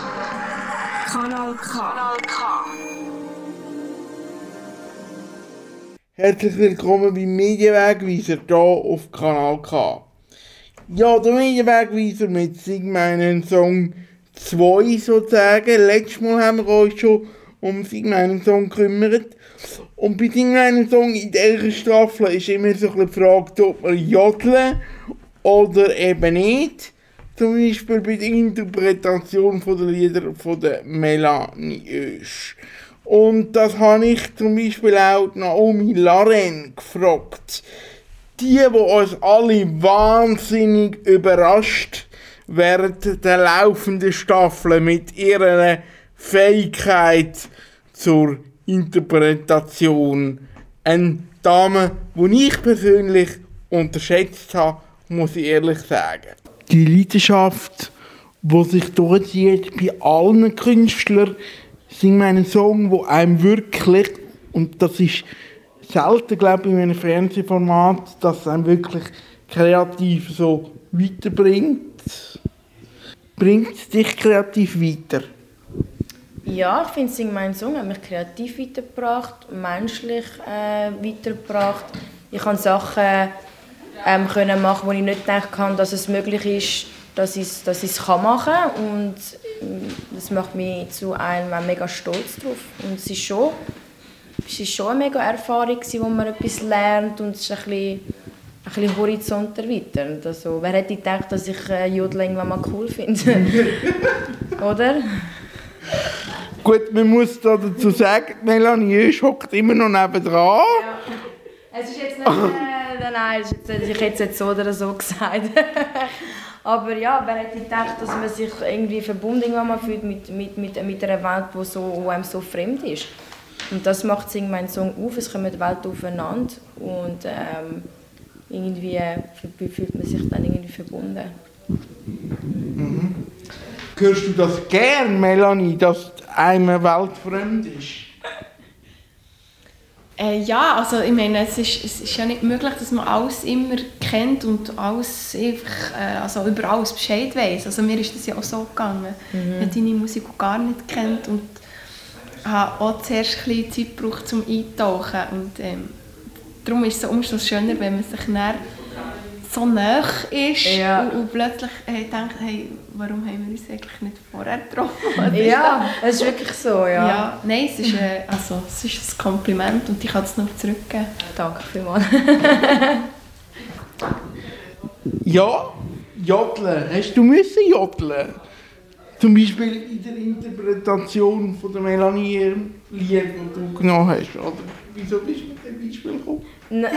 Kanal K. Kanal K. Herzlich willkommen beim Medienwegweiser hier auf Kanal K. Ja, der Medienwegweiser mit Sing meinen Song 2 sozusagen. Letztes Mal haben wir uns schon um Sing meinen Song gekümmert. Und bei Sing meinen Song in dieser Staffel ist immer so ein bisschen die Frage, ob man jodeln oder eben nicht. Zum Beispiel bei der Interpretation der Lieder von der Melanie Oesch. Und das habe ich zum Beispiel auch Naomi Laren gefragt. Die, die uns alle wahnsinnig überrascht während der laufenden Staffel mit ihrer Fähigkeit zur Interpretation. Eine Dame, die ich persönlich unterschätzt habe, muss ich ehrlich sagen die Leidenschaft, die sich durchzieht bei allen Künstlern, sind meine Song, wo einem wirklich, und das ist selten, glaube ich, in einem Fernsehformat, dass einem wirklich kreativ so weiterbringt. Bringt es dich kreativ weiter? Ja, ich finde, Sing mein Song hat mich kreativ weitergebracht, menschlich äh, weitergebracht. Ich habe Sachen ähm, können machen, wo ich nicht gedacht habe, dass es möglich ist, dass ich es dass ich's machen kann. Und ähm, das macht mich zu einem mega stolz drauf. Und es ist schon, es ist schon eine mega Erfahrung, wo man etwas lernt und es ist ein bisschen, ein bisschen Horizont erweitert. Also, wer hätte gedacht, dass ich äh, Jodeln irgendwann mal cool finde? Oder? Gut, man muss da dazu sagen, Melanie hockt immer noch nebendran. Ja. Es ist jetzt nicht... Äh, nein, nein, hätte ich jetzt so oder so gesagt. Aber ja, wer hätte gedacht, dass man sich irgendwie verbunden fühlt mit, mit, mit, mit einer Welt, die so, einem so fremd ist. Und das macht mein Song auf, es kommen die Welt aufeinander und ähm, irgendwie fühlt man sich dann irgendwie verbunden. Mhm. Hörst du das gern, Melanie, dass eine Welt fremd ist? Äh, ja, also ich meine, es ist, es ist ja nicht möglich, dass man alles immer kennt und alles einfach, äh, also über alles Bescheid weiß. Also mir ist das ja auch so gegangen. Mhm. Ich habe deine Musik gar nicht kennt und habe auch zuerst ein bisschen Zeit gebraucht, um eintauchen. Und ähm, darum ist es umso schöner, wenn man sich dann so nah ist ja. und, und, plötzlich hey, denkt, hey, warum haben wir uns eigentlich nicht vorher getroffen? ja, es ist wirklich so, ja. ja nein, es ist, äh, also, es ist ein Kompliment und ich kann es noch zurückgeben. Danke vielmals. ja, jodeln. Hast du müssen jodeln? Zum Beispiel in der Interpretation von der Melanie Lied, die du genommen hast. Oder wieso bist du mit dem Beispiel gekommen?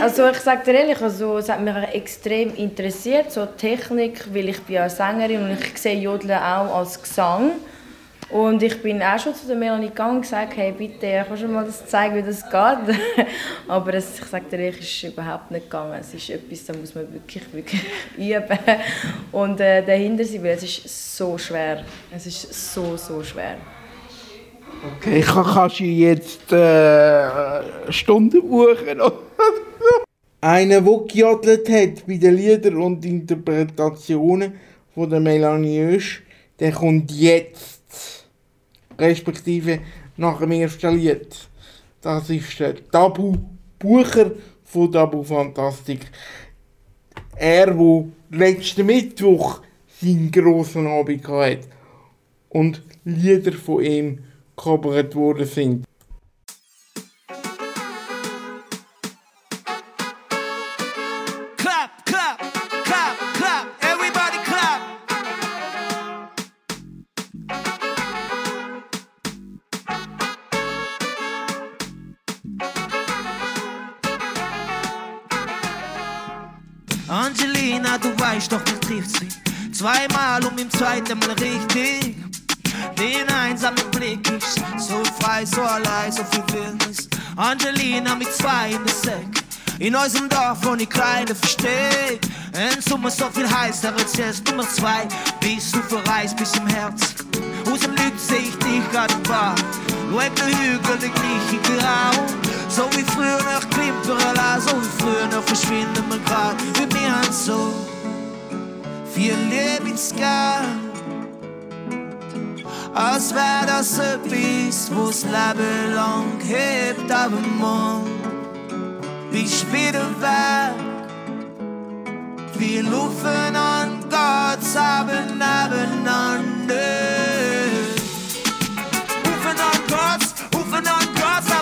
Also ich sage dir ehrlich, also, es hat mich extrem interessiert, so Technik, weil ich bin ja Sängerin und ich sehe Jodeln auch als Gesang. Und ich bin auch schon zu der Melanie gegangen und gesagt, hey bitte, kannst du mal das zeigen, wie das geht? Aber es, ich sage dir ehrlich, es ist überhaupt nicht gegangen. Es ist etwas, da muss man wirklich, wirklich üben. Und äh, dahinter sein, weil es ist so schwer. Es ist so, so schwer. Okay, kannst du jetzt äh, Stunden buchen? Einer, der gejodelt hat bei den Liedern und Interpretationen von der Melanie Oesch, der kommt jetzt. Respektive nach dem ersten Lied. Das ist der Tabu Bucher von Tabu Fantastik. Er, der letzten Mittwoch seinen grossen Abend hatte und Lieder von ihm gecovert worden sind. Angelina, du weißt doch, mich trifft sie zweimal und im zweiten Mal Angelina mit zwei in der Säck. In unserem Dorf, wo ich kleine versteh. Im Sommer so viel heißer als jetzt Nummer zwei. Bist du verreist bis im Herz. Aus dem Lügt seh ich dich im Bad. Schau der Hügel, der gleiche Grau. So wie früher noch Klimperala, so wie früher noch verschwinden wir grad. Wir haben so viel Lebensgeil. Als wär das etwas, wo's Leben lang hebt, aber morgen bist wieder weg. Wir laufen an Gott, aber nebeneinander. Rufen an Gott, rufen an Gott,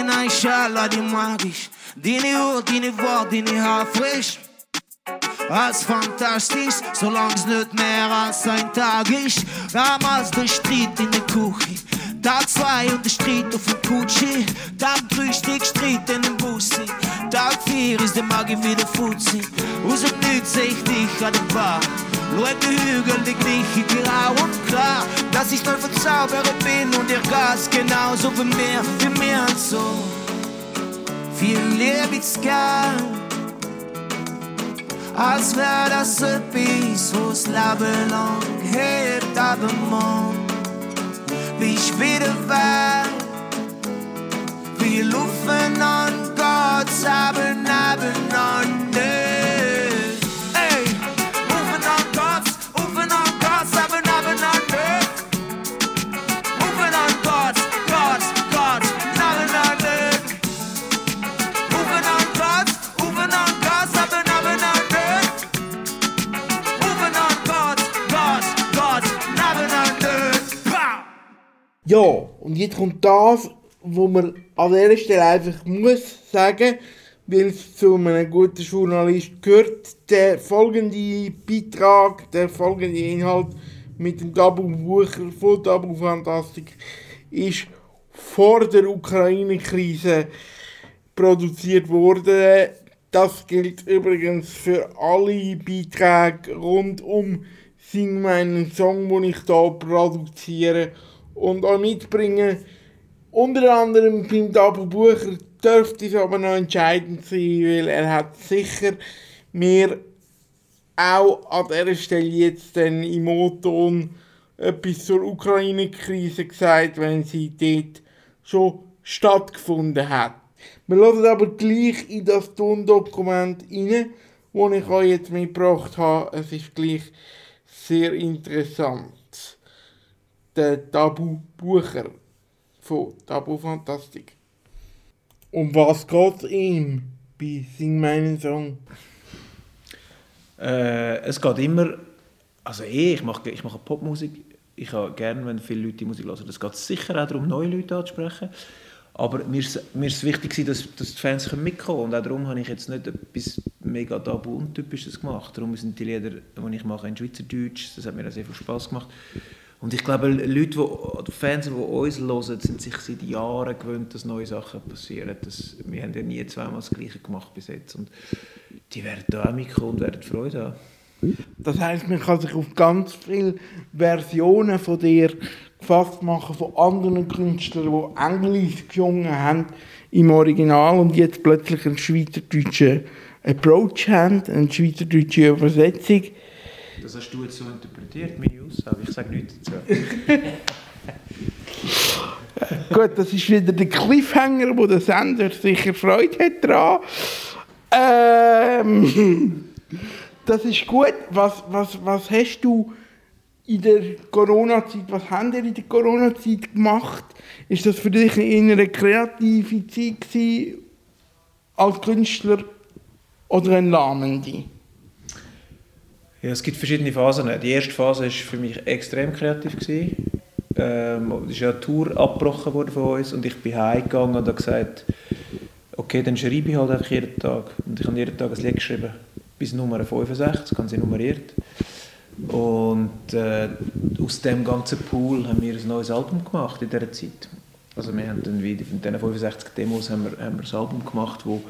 Angelina, inshallah, die mag ich. Deine Haut, deine Worte, deine Haar frisch. Als fantastisch, solang's nicht mehr als ein Tag ist. Damals der Streit in der Küche. Tag 2 und der Streit auf dem Kutschi. Tag 3 stieg Streit in dem Bussi. Tag 4 ist der Magie wieder Fuzzi. Aus dem Nichts seh ich dich an der Bar. Den Hügel, die gleiche grau und klar. Dass ich neu verzaubert bin und ihr Gas genauso wie mir, wie mir und so. Viel Lebensgern als wär das etwas, wo's Leben lang hebt, aber morgen bist wieder weg. Wir laufen an Gott, aber nebeneinander. Ey, Ja, und jetzt kommt das, wo man an dieser Stelle einfach muss sagen, weil es zu einem guten Journalist gehört. Der folgende Beitrag, der folgende Inhalt mit dem Tabu Bucher von Tabu Fantastik ist vor der Ukraine-Krise produziert worden. Das gilt übrigens für alle Beiträge rund um Sing meinen Song, den ich hier produziere und auch mitbringe. Unter anderem beim Tabu Bucher dürfte es aber noch entscheidend sein, weil er hat sicher mir auch an dieser Stelle jetzt dann im O-Ton etwas zur Ukraine-Krise gesagt, wenn sie dort schon stattgefunden hat. Wir hören aber gleich in das Tondokument rein, das ich euch jetzt mitgebracht habe. Es ist gleich sehr interessant. Der Tabu Bucher von Tabu Fantastik. Um was geht ihm bei Sing meinen Song? Äh, es geht immer, also eh, ich mache ich mache Popmusik. Ich habe gerne, wenn viele Leute die Musik hören. Es geht sicher auch darum, neue Leute anzusprechen. Aber mir ist, mir ist wichtig, dass, dass die Fans mitkommen können. Und auch darum habe ich jetzt nicht etwas mega tabu untypisches gemacht. Darum sind die Lieder, die ich mache, in Schweizerdeutsch. Das hat mir auch sehr viel Spaß gemacht. Und ich glaube, Leute, die, Fans, die uns hören, sind sich seit Jahren gewöhnt, dass neue Sachen passieren. Das, wir haben ja nie zweimal das Gleiche gemacht bis jetzt. Und die werden da auch mitkommen und werden Freude haben. Das heisst, man kann sich auf ganz viele Versionen von dir gefasst machen, von anderen Künstlern, die Englisch gesungen haben im Original und jetzt plötzlich einen schweizerdeutschen Approach haben, eine schweizerdeutsche Übersetzung. Das hast du jetzt so interpretiert, meine Aussage. Ich sage nichts dazu. Gut, das ist wieder der Cliffhanger, wo der Sender sicher Freude hat daran. Ähm, das ist gut. Was, was, was hast du in der Corona-Zeit, was haben ihr in der Corona-Zeit gemacht? Ist das für dich in eine kreative Zeit als Künstler oder eine lahmende? Ja, es gibt verschiedene Phasen. Die erste Phase war für mich extrem kreativ. Gewesen. Ähm, es ist ja eine Tour abgebrochen worden von uns und ich bin heimgegangen und habe gesagt, okay, dann schreibe ich halt einfach jeden Tag. Und ich habe jeden Tag ein Lied geschrieben, bis Nummer 65, ganz nummeriert. Und äh, aus dem ganzen Pool haben wir ein neues Album gemacht in dieser Zeit. Also wir haben dann wieder von diesen 65 Demos haben wir, haben wir ein Album gemacht, wo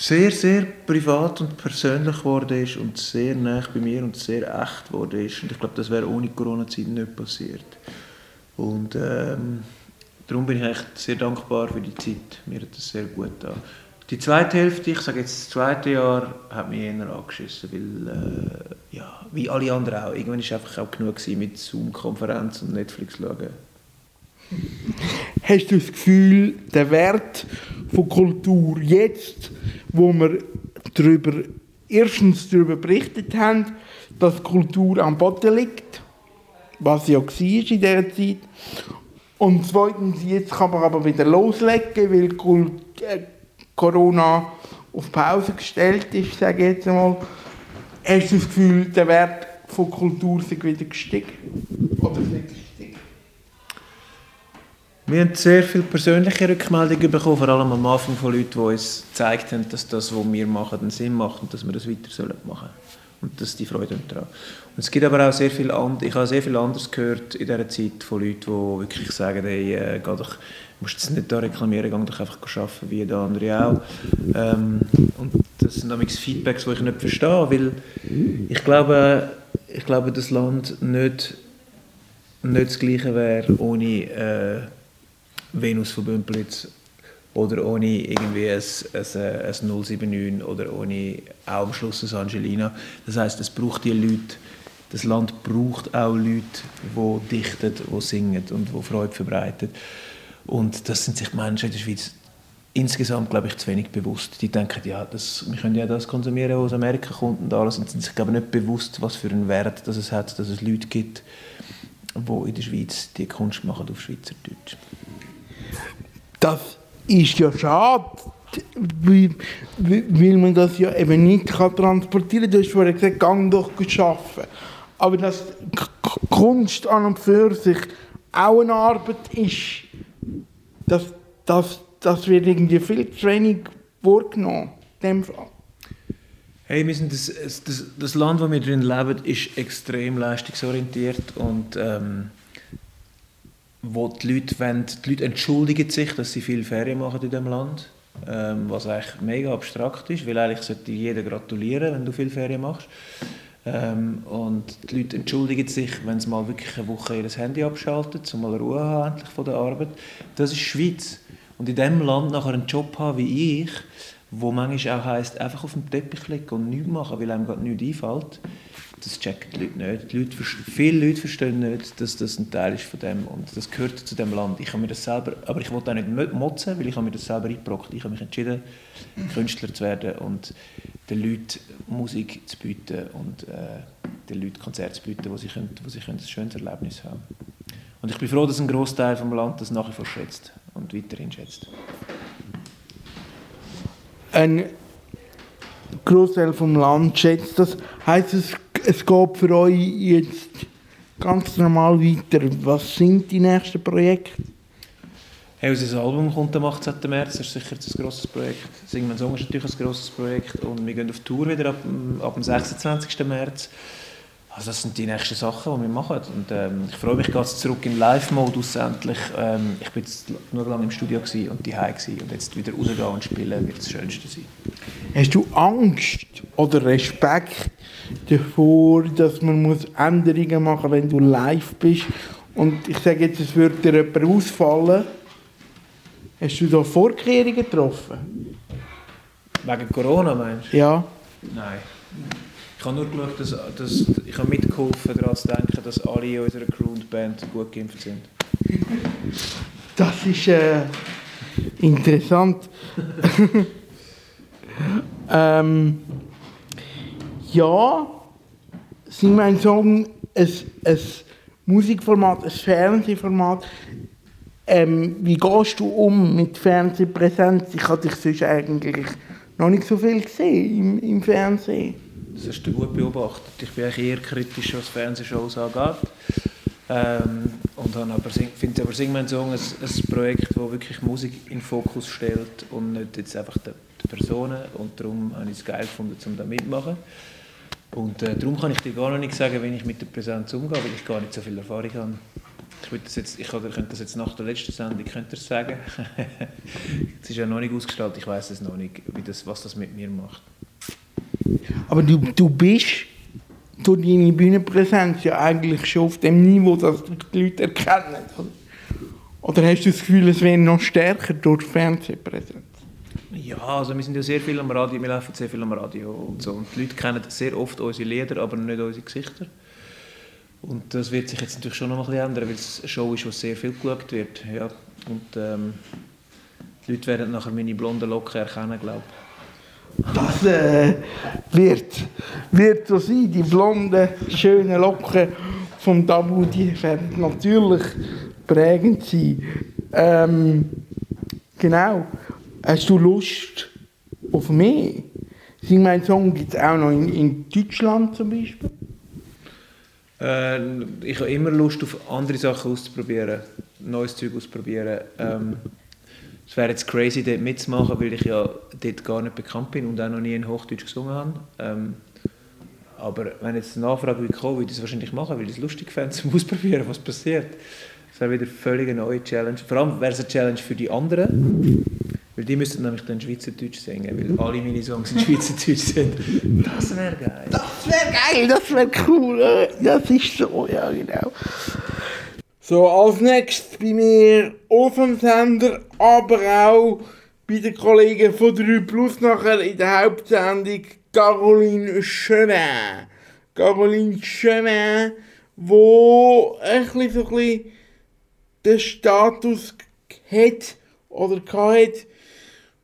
sehr, sehr privat und persönlich geworden ist und sehr nah bei mir und sehr echt geworden ist. Und ich glaube, das wäre ohne Corona-Zeit nicht passiert. Und ähm, darum bin ich echt sehr dankbar für die Zeit. Mir hat das sehr gut getan. Die zweite Hälfte, ich sage jetzt das zweite Jahr, hat mich eher angeschissen, weil, äh, ja, wie alle anderen auch, irgendwann war einfach auch genug mit Zoom-Konferenz und Netflix schauen. Hast du das Gefühl, der Wert von Kultur jetzt, wo wir darüber, erstens darüber berichtet haben, dass Kultur am Boden liegt, was ja war in dieser Zeit, und zweitens, jetzt kann man aber wieder loslegen, weil Kult äh, Corona auf Pause gestellt ist, sage ich jetzt einmal. Hast du das Gefühl, der Wert von Kultur ist wieder gestiegen? Oder nicht? Wir haben sehr viele persönliche Rückmeldungen bekommen, vor allem am Anfang von Leuten, die uns gezeigt haben, dass das, was wir machen, einen Sinn macht und dass wir das weiter sollen machen und dass die Freude daran. Und es gibt aber auch sehr viel and ich habe sehr viel anderes gehört in dieser Zeit von Leuten, die wirklich sagen, hey, äh, geh doch, musst jetzt nicht da reklamieren, geh doch einfach arbeiten, wie der andere auch. Ähm, und das sind nämlich Feedbacks, die ich nicht verstehe, weil ich glaube, ich glaube, das Land nicht, nicht das Gleiche wäre ohne äh, Venus von Bümplitz oder ohne irgendwie ein, ein, ein 079 oder ohne auch am Schluss ein Angelina. Das heißt, es braucht die Leute, das Land braucht auch Leute, die dichten, die singen und die Freude verbreiten. Und das sind sich Menschen in der Schweiz insgesamt, glaube ich, zu wenig bewusst. Die denken, ja, das, wir können ja das konsumieren, was aus Amerika kommt und alles, und sind sich, glaube ich, nicht bewusst, was für einen Wert das es hat, dass es Leute gibt, die in der Schweiz die Kunst machen auf Schweizerdeutsch. Das ist ja schade, weil, man das ja eben nicht kann transportieren kann. Du hast vorhin gesagt, gang doch arbeiten. Aber dass Kunst an und für sich auch eine Arbeit ist, das, das, das wird irgendwie viel zu wenig Fall. Hey, wir sind das, das, das Land, wo wir drin leben, ist extrem leistungsorientiert und ähm, wo die Leute, wollen, die Leute entschuldigen sich, dass sie viel Ferien machen in diesem Land, ähm, was eigentlich mega abstrakt ist, weil eigentlich sollte jeder gratulieren, wenn du viel Ferien machst. Ähm, und die Leute entschuldigen sich, wenn sie mal wirklich eine Woche ihr Handy abschalten, um mal Ruhe haben endlich von der Arbeit. Das ist Schweiz. Und in diesem Land nachher einen Job haben wie ich, wo manchmal auch heisst, einfach auf dem Teppich liegen und nichts machen, weil einem gerade nichts einfällt, das checken die Leute nicht. Die Leute, viele Leute verstehen nicht, dass das ein Teil ist von dem und das gehört zu dem Land. Ich habe mir das selber, aber ich wollte auch nicht motzen, weil ich habe mir das selber eingebrockt. Ich habe mich entschieden, Künstler zu werden und den Leuten Musik zu bieten und äh, den Leuten Konzerte zu bieten, wo sie, können, wo sie können ein schönes Erlebnis haben Und ich bin froh, dass ein Großteil vom Land das nach wie vor schätzt und weiterhin schätzt. Ein Großteil vom Land schätzt das. Heißt es, es geht für euch jetzt ganz normal weiter. Was sind die nächsten Projekte? Hey, unser Album kommt am 18. März, das ist sicher ein grosses Projekt. Singen wir Song ist natürlich ein grosses Projekt und wir gehen auf Tour wieder ab, ab dem 26. März. Also das sind die nächsten Sachen, die wir machen. Und, ähm, ich freue mich, jetzt zurück in Live-Modus endlich. Ähm, ich war jetzt nur lange im Studio und die und jetzt wieder rausgehen und spielen wird das Schönste sein. Hast du Angst oder Respekt davor, dass man muss Änderungen machen muss, wenn du live bist? Und ich sage jetzt, es würde dir jemand ausfallen. Hast du da Vorkehrungen getroffen? Wegen Corona meinst du? Ja. Nein. Ich habe nur geschaut, dass, dass ich habe mitgeholfen, daran zu denken, dass alle in unserer Crew und Band gut geimpft sind. Das ist äh, interessant. ähm, ja, sie mein Song ein, ein Musikformat, ein Fernsehformat. Ähm, wie gehst du um mit Fernsehpräsenz? Ich habe dich sonst eigentlich noch nicht so viel gesehen im, im Fernsehen. Das hast du gut beobachtet. Ich bin eher kritisch, was Fernsehshows angeht. Ähm, und finde aber Sing mein Song ein, ein Projekt, das wirklich Musik in den Fokus stellt und nicht jetzt einfach die, die Personen. Und darum habe ich es geil gefunden, um da mitzumachen. Und äh, darum kann ich dir gar noch nicht sagen, wie ich mit der Präsenz umgehe, weil ich gar nicht so viel Erfahrung habe. Ich, das jetzt, ich könnte das jetzt nach der letzten Sendung könnte das sagen. Es ist ja noch nicht ausgestaltet, ich weiß es noch nicht, wie das, was das mit mir macht. Aber du, du bist durch deine Bühnenpräsenz ja eigentlich schon auf dem Niveau, dass die Leute erkennen. Oder hast du das Gefühl, es wäre noch stärker durch Fernsehpräsenz? Ja, also wir sind ja sehr viel am Radio, wir laufen sehr viel am Radio und so. Und die Leute kennen sehr oft unsere Lieder, aber nicht unsere Gesichter. Und das wird sich jetzt natürlich schon noch ein bisschen ändern, weil es eine Show ist, wo sehr viel geschaut wird. Ja. Und ähm, die Leute werden nachher meine blonden Locken erkennen, glaube ich. Das äh, wird, wird so sein. Die blonden, schönen Locken vom Tabu, die werden natürlich prägend sein. Ähm, genau. Hast du Lust auf mehr? Sing mein Song gibt es auch noch in, in Deutschland zum Beispiel. Äh, ich habe immer Lust auf andere Sachen auszuprobieren, neues Zeug auszuprobieren. Ähm, es wäre jetzt crazy, dort mitzumachen, weil ich ja dort gar nicht bekannt bin und auch noch nie in Hochdeutsch gesungen habe. Ähm, aber wenn jetzt eine Nachfrage würde würde ich es wahrscheinlich machen, weil ich es lustig fände, zum Ausprobieren, was passiert. Das wäre wieder völlig eine neue Challenge. Vor allem wäre es eine Challenge für die anderen, weil die müssten nämlich dann Schweizerdeutsch singen, weil alle meine Songs in Schweizerdeutsch sind. Das wäre geil. Das wäre geil, das wäre cool. äh, Das ist so, ja genau. So, als nächstes bei mir auf dem Sender, aber auch bei den Kollegen von 3 Plus nachher in der Hauptsendung Caroline Chemin. Caroline Chemin, wo ein bisschen, so den Status hat oder hat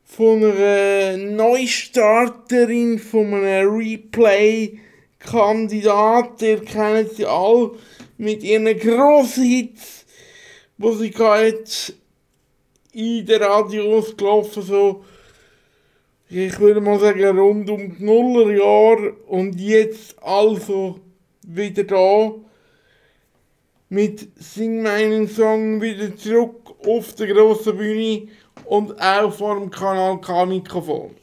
von einer Neustarterin, von einem Replay-Kandidat. Ihr kennt sie alle mit ihren grossen Hits, die sie hat, in den Radios gelaufen, so, ich würde mal sagen, rund um die Nullerjahre und jetzt also wieder da mit Sing meinen Song wieder zurück auf der grossen Bühne und auch vor dem Kanal K-Mikrofon.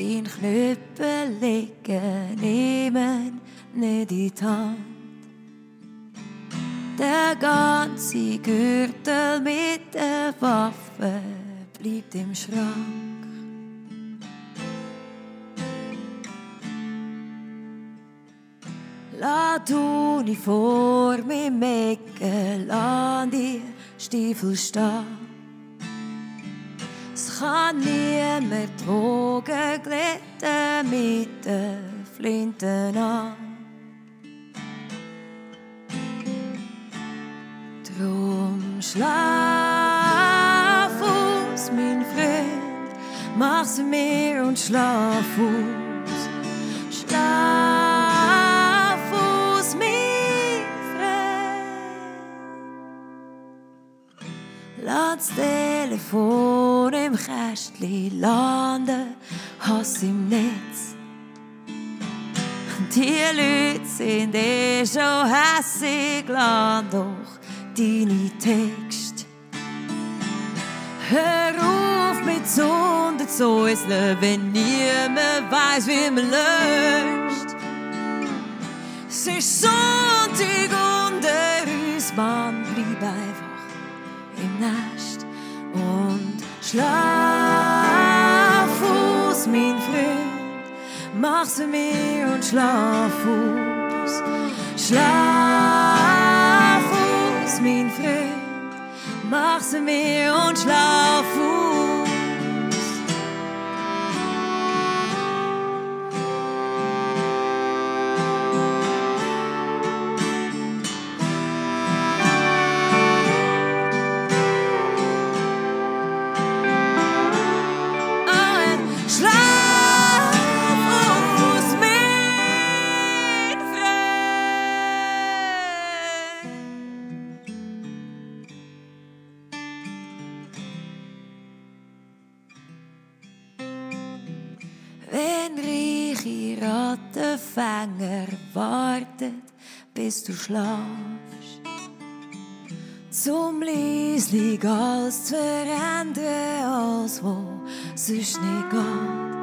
Den Knüppel liegen, nehmen nicht in die Hand. Der ganze Gürtel mit der Waffe bleibt im Schrank. Die Uniform im Ecken, lass die Stiefel stehen. Es kann niemand Drogen glätten mit den Flinten an. Drum schlaf aus, mein Freund, mach's mir und schlaf aus. Das Telefon im Kästchen landen, Hass im Netz. Die Leute sind eh schon hässig, lad doch deine Texte. Hör auf mit Sonde zu äußern, wenn niemand weiß, wie man löscht. Es ist Sonntag unter uns, Mann, bleib einfach im Nest und schlaf aus, mein Freund. Mach's mir und schlaf aus. Schlaf aus, mein Freund. Mach's mir und schlaf aus. Rattenfänger wartet, bis du schlafst. Zum leislich alles zu verändern, als wo sonst nicht geht.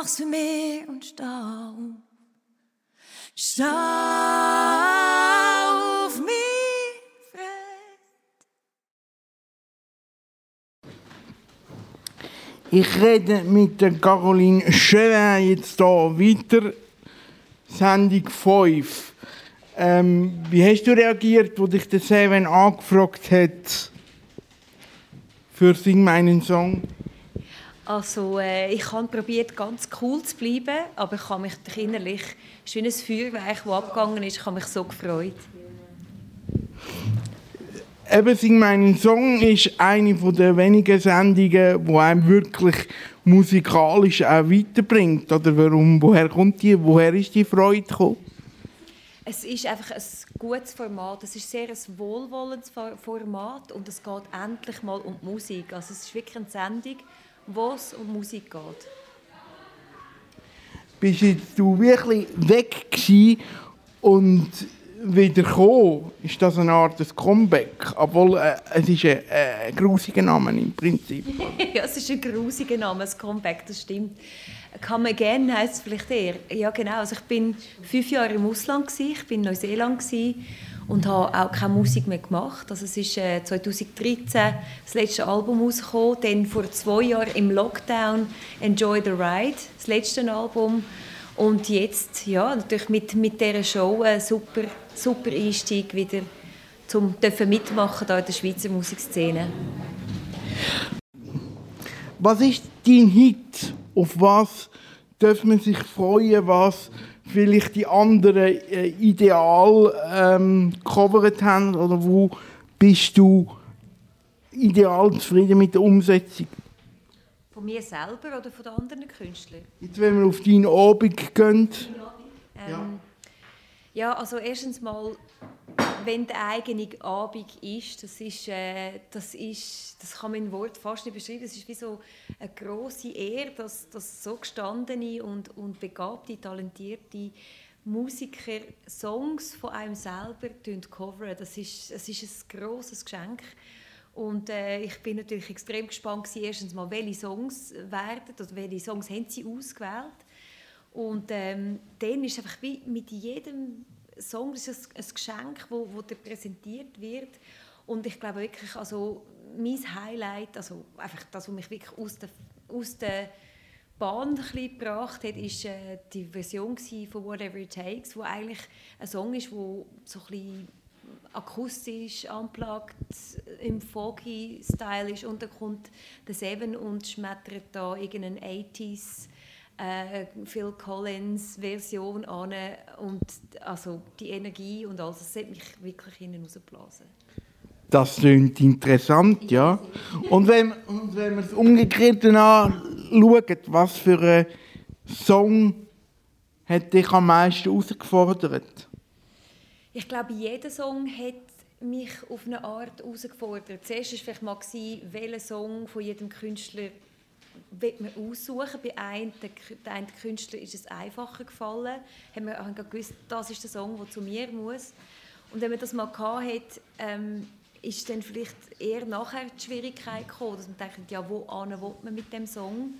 Mach's für mich und stau. Stau auf mich, Fred. Ich rede mit der Caroline Chevin jetzt hier weiter. Sendung 5. Ähm, wie hast du reagiert, wo dich der Seven angefragt hat für Sing meinen Song? Also äh, ich habe probiert ganz cool zu bleiben, aber ich habe mich innerlich, es wie ein Feuerwerk, das abgegangen ist, ich habe mich so gefreut. Eben Sing meinen Song ist eine von der wenigen Sendungen, die einem wirklich musikalisch auch weiterbringt. Oder warum, woher kommt die, woher ist die Freude gekommen? Es ist einfach ein gutes Format, es ist sehr ein wohlwollendes Fo- Format und es geht endlich mal um die Musik. Also es ist wirklich eine Sendung, wo es um Musik geht. bist du wirklich weg und wieder gekommen? Ist das eine Art des Comeback? Obwohl, äh, es ist ein, äh, grusiger Name im Prinzip. ja, es ist ein grusiger Name, ein Comeback, das stimmt. Come Again heisst es vielleicht eher. Ja, genau. Also ich bin fünf Jahre im Ausland, gewesen. ich bin in Neuseeland gewesen und habe auch keine Musik mehr gemacht. Also es ist äh, 2013 das letzte Album rausgekommen, dann vor zwei Jahren im Lockdown «Enjoy the Ride», das letzte Album. Und jetzt, ja, natürlich mit, mit dieser Show ein super, super Einstieg wieder zum dürfen mitmachen da in der Schweizer Musikszene. Was ist dein Hit? Auf was darf man sich freuen? Was vielleicht die anderen äh, ideal ähm, gecovert haben? Oder wo bist du ideal zufrieden mit der Umsetzung? Von mir selber oder von den anderen Künstlern? Jetzt, wenn wir auf deinen Abend gehen, Ähm, ja. also erstens mal, wenn der eigene Abend ist, das ist, äh, das ist, das kann man in Wort fast nicht beschreiben, das ist wie so eine große Ehre, dass, dass so gestandene und, und begabte, talentierte Musiker Songs von einem selber covern. Das ist, das ist ein grosses Geschenk. Und äh, ich bin natürlich extrem gespannt gewesen, erstens mal, welche Songs werden oder welche Songs haben sie ausgewählt. Und ähm, dann ist einfach wie mit jedem Song ist ein, ein Geschenk, wo, wo dir präsentiert wird. Und ich glaube wirklich, also mein Highlight, also einfach das, was mich wirklich aus der, aus der Bahn gebracht hat, ist äh, die Version von Whatever It Takes, wo eigentlich ein Song ist, wo so ein bisschen akustisch, unplugged, im foggy Style ist und dann kommt der Seven und schmettert da irgendeinen 80s äh, Phil Collins Version an und also die Energie und alles, das hat mich wirklich hinten rausgeblasen. Das klingt interessant, ja. Und wenn, und wenn wir es umgekehrt anschauen, was für ein Song hat dich am meisten herausgefordert? Ich glaube, jeder Song hat mich auf eine Art herausgefordert. Zuerst war vielleicht mal, welchen Song von jedem Künstler will man aussuchen. Bei einem, der, einen Künstler ist es einfacher gefallen. Haben wir haben gewusst, das ist der Song, der zu mir muss. Und wenn man das mal hatte, ähm, ist dann vielleicht eher nachher die Schwierigkeit gekommen, dass man denkt, ja, wo will man mit dem Song?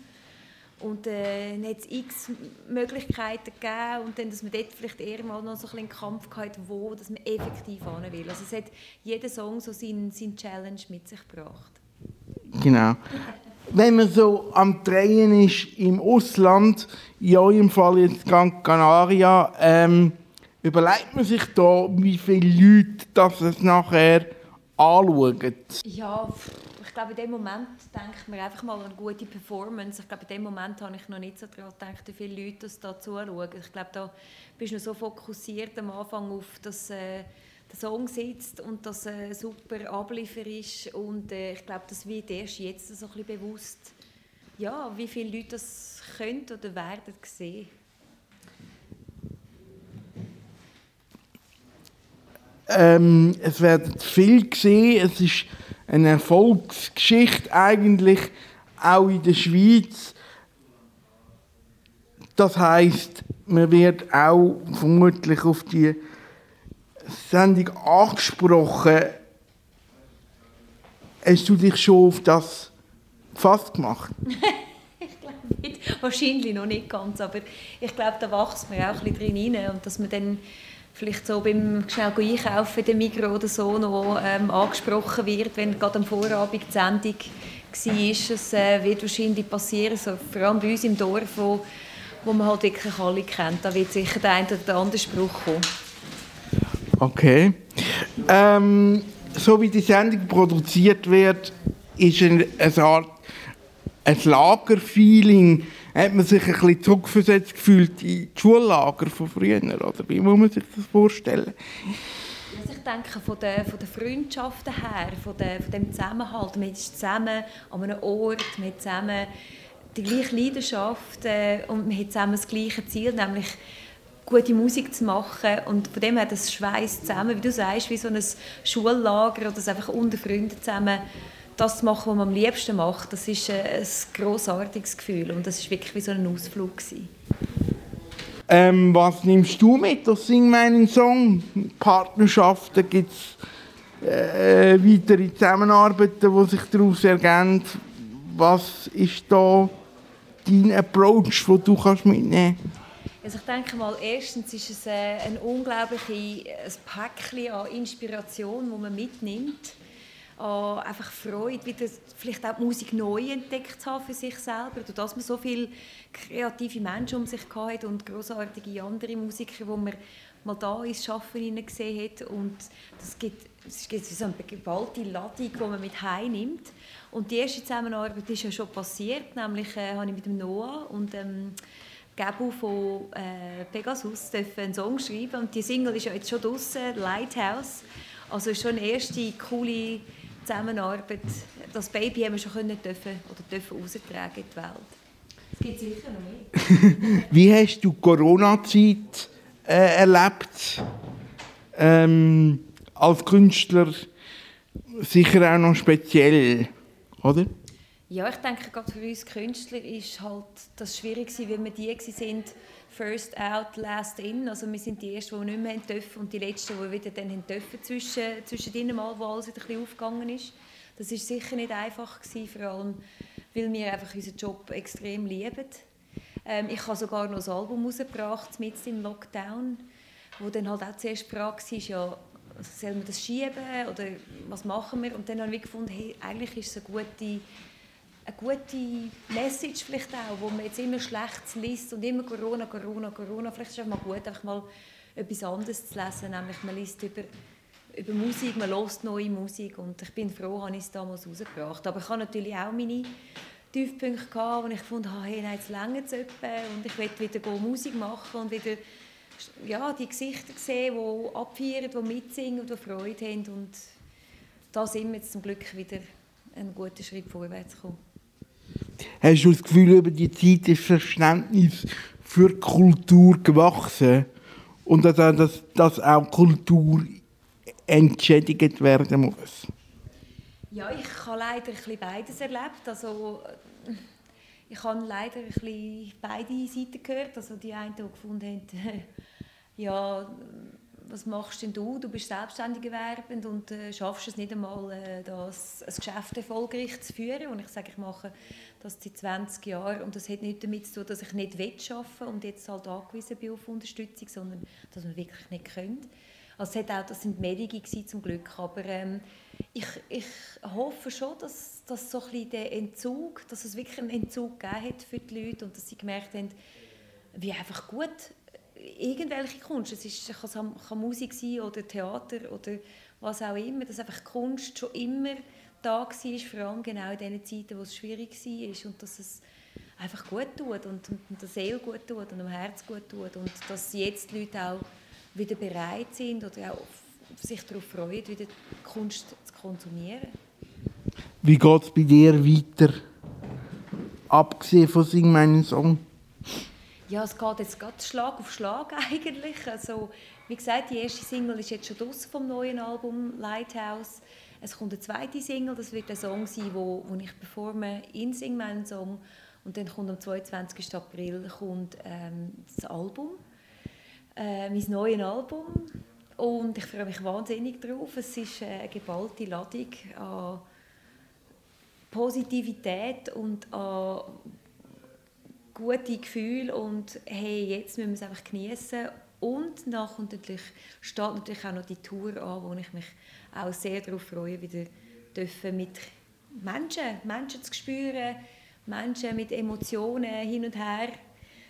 Und äh, dann hat es x Möglichkeiten gegeben und dann, dass man dort vielleicht eher mal noch so ein einen Kampf hatte, wo dass man effektiv hin will. Also es hat jeder Song so seinen, seinen Challenge mit sich gebracht. Genau. Wenn man so am Drehen ist im Ausland, in eurem Fall jetzt Gran Canaria, ähm, überlegt man sich da, wie viele Leute das es nachher anschauen? Ja, pff, glaube, in dem Moment denkt man einfach mal an gute Performance. Ich glaube, in dem Moment habe ich noch nicht so daran gedacht, wie viele Leute das da zuschauen. Ich glaube, da bist du so fokussiert am Anfang auf, dass äh, der Song sitzt und dass äh, super Abliefer ist. Und äh, ich glaube, das wird erst jetzt so ein bisschen bewusst, ja, wie viele Leute das können oder werden sehen. Ähm, es werden viel gesehen. Es ist eine Erfolgsgeschichte eigentlich auch in der Schweiz. Das heißt, man wird auch vermutlich auf die Sendung angesprochen. Hast du dich schon auf das gefasst gemacht? Ich glaube nicht. wahrscheinlich noch nicht ganz, aber ich glaube, da wächst man auch ein bisschen drin rein und dass man dann vielleicht so beim schnell einkaufen in der Migros oder so noch ähm, angesprochen wird, wenn gerade am Vorabend die Sendung war. Es äh, wird wahrscheinlich passieren, so, vor allem bei uns im Dorf, wo, wo man halt wirklich alle kennt. Da wird sicher der eine oder der andere Spruch kommen. Okay. Ähm, so wie die Sendung produziert wird, ist eine Art ein Lagerfeeling. Hat man sich ein bisschen zurückversetzt gefühlt in die Schullager von früher? Oder wie muss man sich das vorstellen? Also ich denke, von den, von den Freundschaften her, von, der, von dem Zusammenhalt, man ist zusammen an einem Ort, man hat zusammen die gleiche Leidenschaft äh, und man hat zusammen das gleiche Ziel, nämlich gute Musik zu machen und von dem her das Schweiß zusammen, wie du sagst, wie so ein Schullager oder das einfach unter Freunden zusammen das zu machen, was man am liebsten macht, das ist äh, ein grossartiges Gefühl und das war wirklich wie so ein Ausflug. Ähm, was nimmst du mit aus Sing meinen Song? Partnerschaften gibt es äh, weitere Zusammenarbeiten, die sich daraus ergeben. Was ist da dein Approach, den du kannst mitnehmen kannst? Also ich denke mal, erstens ist es äh, ein unglaubliches Päckchen an Inspiration, das man mitnimmt an einfach Freude, wieder vielleicht auch die Musik neu entdeckt zu haben für sich selber, dass man so viele kreative Menschen um sich hatte und großartige andere Musiker, wo man mal da ins Schaffen gesehen hat und das gibt es gibt so eine geballte Ladung, die man mit heimnimmt. Und die erste Zusammenarbeit ist ja schon passiert, nämlich äh, habe ich mit dem Noah und ähm, Gabu von äh, Pegasus einen Song schreiben und die Single ist ja jetzt schon draußen, Lighthouse. Also ist schon eine erste coole Zusammenarbeit, das Baby haben wir schon können dürfen, oder dürfen raustragen in die Welt. Es gibt sicher noch mehr. Wie hast du die Corona-Zeit äh, erlebt? Ähm, als Künstler sicher auch noch speziell, oder? Ja, ich denke, gerade für uns Künstler ist halt das schwierig, weil wir die sind, First out, last in. Also wir sind die Ersten, die nicht mehr dürfen und die Letzten, die wieder dann dürfen zwischen, zwischen ihnen mal, wo alles wieder ein bisschen aufgegangen ist. Das war sicher nicht einfach gewesen, vor allem, weil wir einfach unseren Job extrem lieben. Ähm, ich habe sogar noch ein Album herausgebracht, mit im Lockdown, wo dann halt auch zuerst die Frage war, ja, sollen wir das schieben oder was machen wir? Und dann habe ich gefunden, hey, eigentlich ist es eine gute eine gute Message vielleicht auch, wo man jetzt immer Schlechtes liest und immer Corona, Corona, Corona. Vielleicht ist es mal gut, einfach mal etwas anderes zu lesen, nämlich man liest über, über Musik, man hört neue Musik und ich bin froh, dass ich es damals rausgebracht Aber ich habe natürlich auch meine Tiefpunkte gehabt, wo ich gefunden habe, hey, jetzt länger es und ich will wieder Musik machen und wieder ja, die Gesichter sehen, die abfeiern, die mitsingen die Freude haben und da sind wir jetzt zum Glück wieder einen guten Schritt vorwärts gekommen. Hast du das Gefühl, über die Zeit ist Verständnis für Kultur gewachsen und dass dass, auch Kultur entschädigt werden muss? Ja, ich habe leider ein bisschen beides erlebt. Also, ich habe leider ein bisschen beide Seiten gehört. Also die einen, die gefunden haben, ja, was machst denn du? Du bist selbstständig erwerbend und äh, schaffst es nicht einmal, äh, das, ein Geschäft erfolgreich zu führen. Und ich sage, ich mache das seit 20 Jahren und das hat nicht damit zu tun, dass ich nicht arbeiten will und jetzt halt angewiesen bin auf Unterstützung, sondern dass wir wirklich nicht können. Also hat auch, das sind Medige zum Glück, aber ähm, ich, ich hoffe schon, dass, dass so ein der Entzug, dass es wirklich einen Entzug gegeben hat für die Leute und dass sie gemerkt haben, wie einfach gut irgendwelche Kunst, es ist, kann, kann Musik sein oder Theater oder was auch immer, dass einfach Kunst schon immer da war, vor allem genau in den Zeiten, wo es schwierig war und dass es einfach gut tut und, und der Seele gut tut und dem Herz gut tut und dass jetzt die Leute auch wieder bereit sind oder auch sich darauf freuen, wieder Kunst zu konsumieren. Wie geht es bei dir weiter? Abgesehen von Sing meinen Song? Ja, es geht jetzt gerade Schlag auf Schlag eigentlich. Also, wie gesagt, die erste Single ist jetzt schon draußen vom neuen Album Lighthouse. Es kommt eine zweite Single, das wird der Song sein, wo, wo ich performe in Sing meinen Song. Und dann kommt am 22. April kommt, ähm, das Album, äh, mein neues Album. Und ich freue mich wahnsinnig drauf. Es ist eine geballte Ladung an gute Gefühl und hey, jetzt müssen wir es einfach genießen. Und nach und natürlich steht natürlich auch noch die Tour an, wo ich mich auch sehr darauf freue, wieder dürfen mit Menschen, Menschen zu spüren, Menschen mit Emotionen hin und her,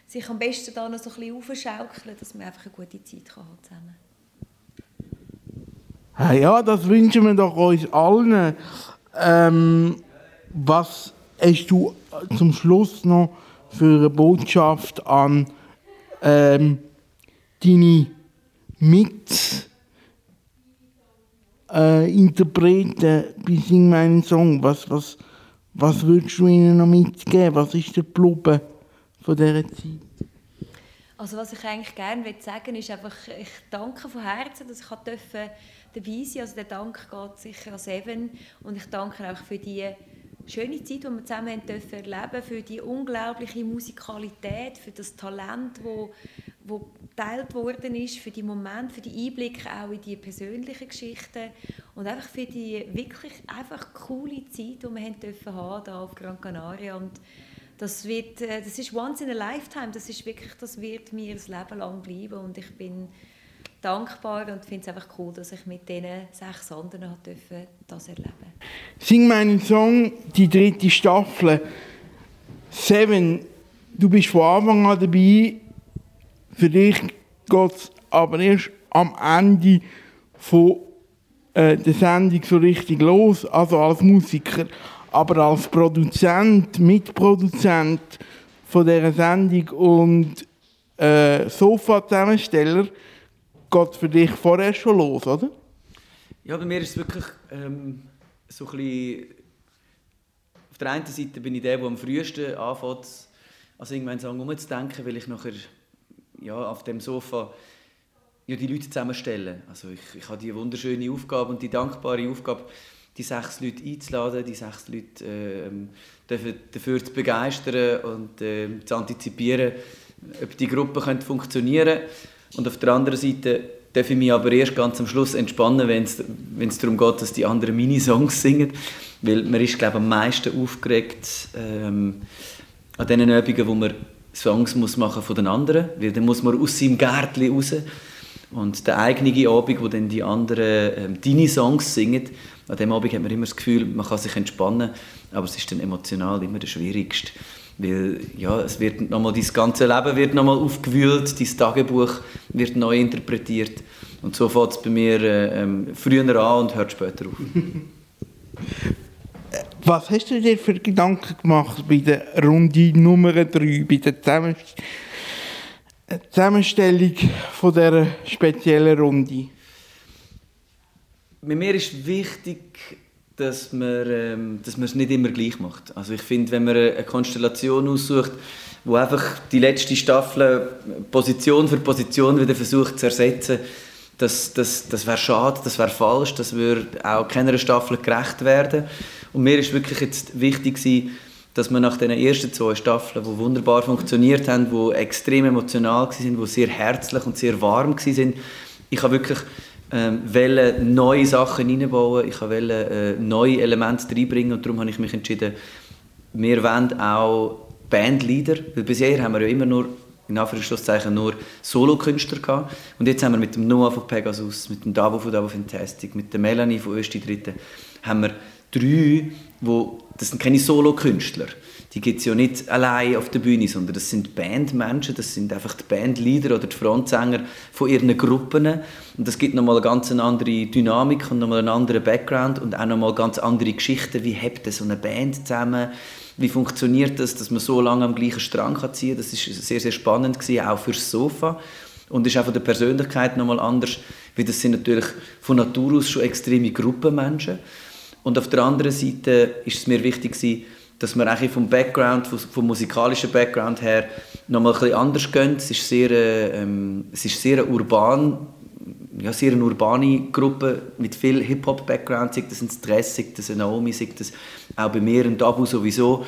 sich am besten dann noch so ein bisschen aufschaukeln, dass man einfach eine gute Zeit haben zusammen. Ja, das wünschen wir doch uns allen. Ähm, was hast du zum Schluss noch für eine Botschaft an ähm, deine Mit äh, Interpreten bei Sing meinen Song? Was, was, was würdest du ihnen noch mitgeben? Was ist der Blubbe von dieser Zeit? Also was ich eigentlich gerne sagen ist einfach, ich danke von Herzen, dass ich dabei sein durfte. Also der Dank geht sicher an Seven und ich danke auch für die schöne Zeit, die wir zusammen dürfen erleben für die unglaubliche Musikalität, für das Talent, wo, wo geteilt worden ist, für die Momente, für die Einblicke auch in die persönlichen Geschichten und einfach für die wirklich einfach coole Zeit, die wir dürfen haben hier auf Gran Canaria. Und das wird, äh, das ist once in a lifetime, das ist wirklich, das wird mir ein Leben lang bleiben. Und ich bin dankbar und finde es einfach cool, dass ich mit diesen sechs anderen durfte das erleben Sing meinen Song, die dritte Staffel. Seven, du bist von Anfang an dabei. Für dich geht es aber erst am Ende von äh, der Sendung so richtig los, also als Musiker. Aber als Produzent, Mitproduzent von dieser Sendung und äh, Sofa-Zusammensteller, geht für dich vorher schon los, oder? Ja, bei mir ist es wirklich ähm, so ein bisschen... Auf der einen Seite bin ich der, der am frühesten anfängt, also irgendwann Song umzudenken, weil ich nachher ja, auf dem Sofa ja, die Leute zusammenstellen. Also ich, ich habe die wunderschöne Aufgabe und die dankbare Aufgabe, die sechs Leute einzuladen, die sechs Leute äh, dafür zu begeistern und äh, zu antizipieren, ob die Gruppe funktionieren könnte. Und auf der anderen Seite darf ich mich aber erst ganz am Schluss entspannen, wenn es darum geht, dass die anderen Mini-Songs singen. Weil man ist, glaube ich, am meisten aufgeregt ähm, an den Übungen, wo man Songs muss machen von den anderen. Weil dann muss man aus seinem Gärtchen raus. Und der eigene Abend, wo dann die anderen ähm, deine Songs singen, an dem Abend hat man immer das Gefühl, man kann sich entspannen, aber es ist dann emotional immer das Schwierigste. Weil ja, es wird nochmal, dein ganze Leben wird nochmal aufgewühlt, dein Tagebuch wird neu interpretiert. Und so fängt es bei mir äh, ähm, früher an und hört später auf. Was hast du dir für Gedanken gemacht bei der Runde Nummer 3, bei der Zusammenstellung von dieser speziellen Runde? Bei mir ist wichtig, dass man, ähm, dass man es nicht immer gleich macht. Also ich finde, wenn man eine Konstellation aussucht, wo einfach die letzte Staffel Position für Position wieder versucht zu ersetzen, das, das, das wäre schade, das wäre falsch, das würde auch keiner Staffel gerecht werden. Und mir ist wirklich jetzt wichtig gewesen, dass wir nach den ersten zwei Staffeln, die wunderbar funktioniert haben, die extrem emotional waren, die sehr herzlich und sehr warm waren, ich habe wirklich ähm, neue Sachen reinbauen, ich wollte äh, neue Elemente reinbringen. Und darum habe ich mich entschieden, wir wollen auch Bandleader, weil bisher haben wir ja immer nur in Anführungszeichen nur Solokünstler gehabt. Und jetzt haben wir mit dem Noah von Pegasus, mit dem Davo von Davo Fantastic, mit der Melanie von Östi Dritte, haben wir drei, wo, das sind keine Solokünstler die gibt es ja nicht allein auf der Bühne, sondern das sind Bandmenschen, das sind einfach die Bandleader oder die Frontsänger von ihren Gruppen. Und das gibt nochmal eine ganz andere Dynamik und nochmal einen anderen Background und auch nochmal ganz andere Geschichten. Wie hebt so eine Band zusammen? Wie funktioniert das, dass man so lange am gleichen Strang kann ziehen kann? Das ist sehr, sehr spannend gewesen, auch fürs Sofa. Und ist auch von der Persönlichkeit nochmal anders, weil das sind natürlich von Natur aus schon extreme Gruppenmenschen. Und auf der anderen Seite ist es mir wichtig gewesen, dass wir eigentlich vom Background, vom musikalischen Background her noch mal ein bisschen anders gehen. Es ist sehr, äh, ähm, es ist sehr urban, ja, sehr eine urbane Gruppe mit viel Hip-Hop-Background, sei das ein Stress, sei das ein Naomi, sei das auch bei mir ein Tabu sowieso.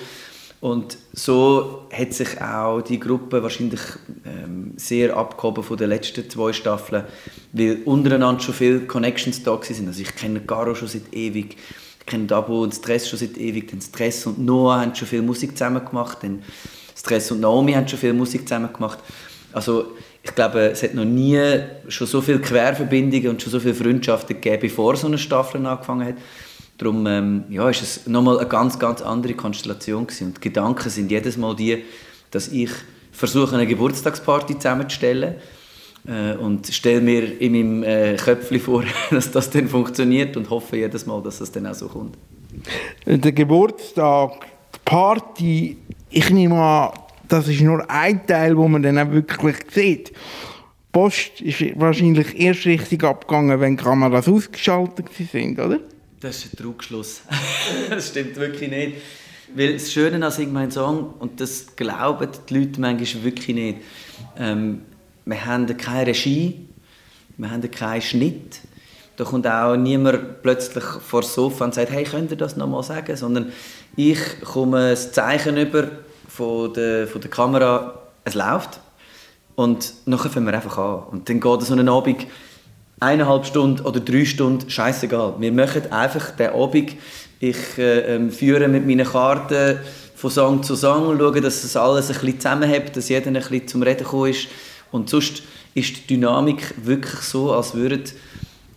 Und so hat sich auch die Gruppe wahrscheinlich ähm, sehr abgehoben von den letzten zwei Staffeln, weil untereinander schon viele Connections da sind. Also ich kenne Garo schon seit ewig, ich kenne Dabo und Stress schon seit ewig. Denn Stress und Noah haben schon viel Musik zusammen gemacht. Dann Stress und Naomi haben schon viel Musik zusammen gemacht. Also ich glaube, es hat noch nie schon so viele Querverbindungen und schon so viele Freundschaften gegeben, bevor so eine Staffel angefangen hat. Darum ähm, ja, ist es nochmal eine ganz, ganz andere Konstellation gewesen. Und die Gedanken sind jedes Mal die, dass ich versuche, eine Geburtstagsparty zusammenzustellen äh, und stelle mir in meinem äh, Köpfchen vor, dass das dann funktioniert und hoffe jedes Mal, dass es dann auch so kommt. Der Geburtstag, die Party, ich nehme an, das ist nur ein Teil, wo man dann auch wirklich sieht. Post ist wahrscheinlich erst richtig abgegangen, wenn die Kameras ausgeschaltet sind, oder? Das ist ein Trugschluss. das stimmt wirklich nicht. Weil das Schöne an Sing mein Song, und das glauben die Leute manchmal wirklich nicht, ähm, wir haben keine Regie, wir haben keinen Schnitt. Da kommt auch niemand plötzlich vor das Sofa und sagt, hey, könnt ihr das nochmal sagen? Sondern ich komme ein Zeichen über von der, von der Kamera, es läuft. Und nachher fangen wir einfach an. Und dann geht so ein Abend eineinhalb Stunden oder drei Stunden, scheißegal. Wir machen einfach den Abend. Ich äh, ähm, führe mit meinen Karten von Song zu Song und schaue, dass es alles ein bisschen zusammenhält, dass jeder ein bisschen zum Reden ist. Und sonst ist die Dynamik wirklich so, als würden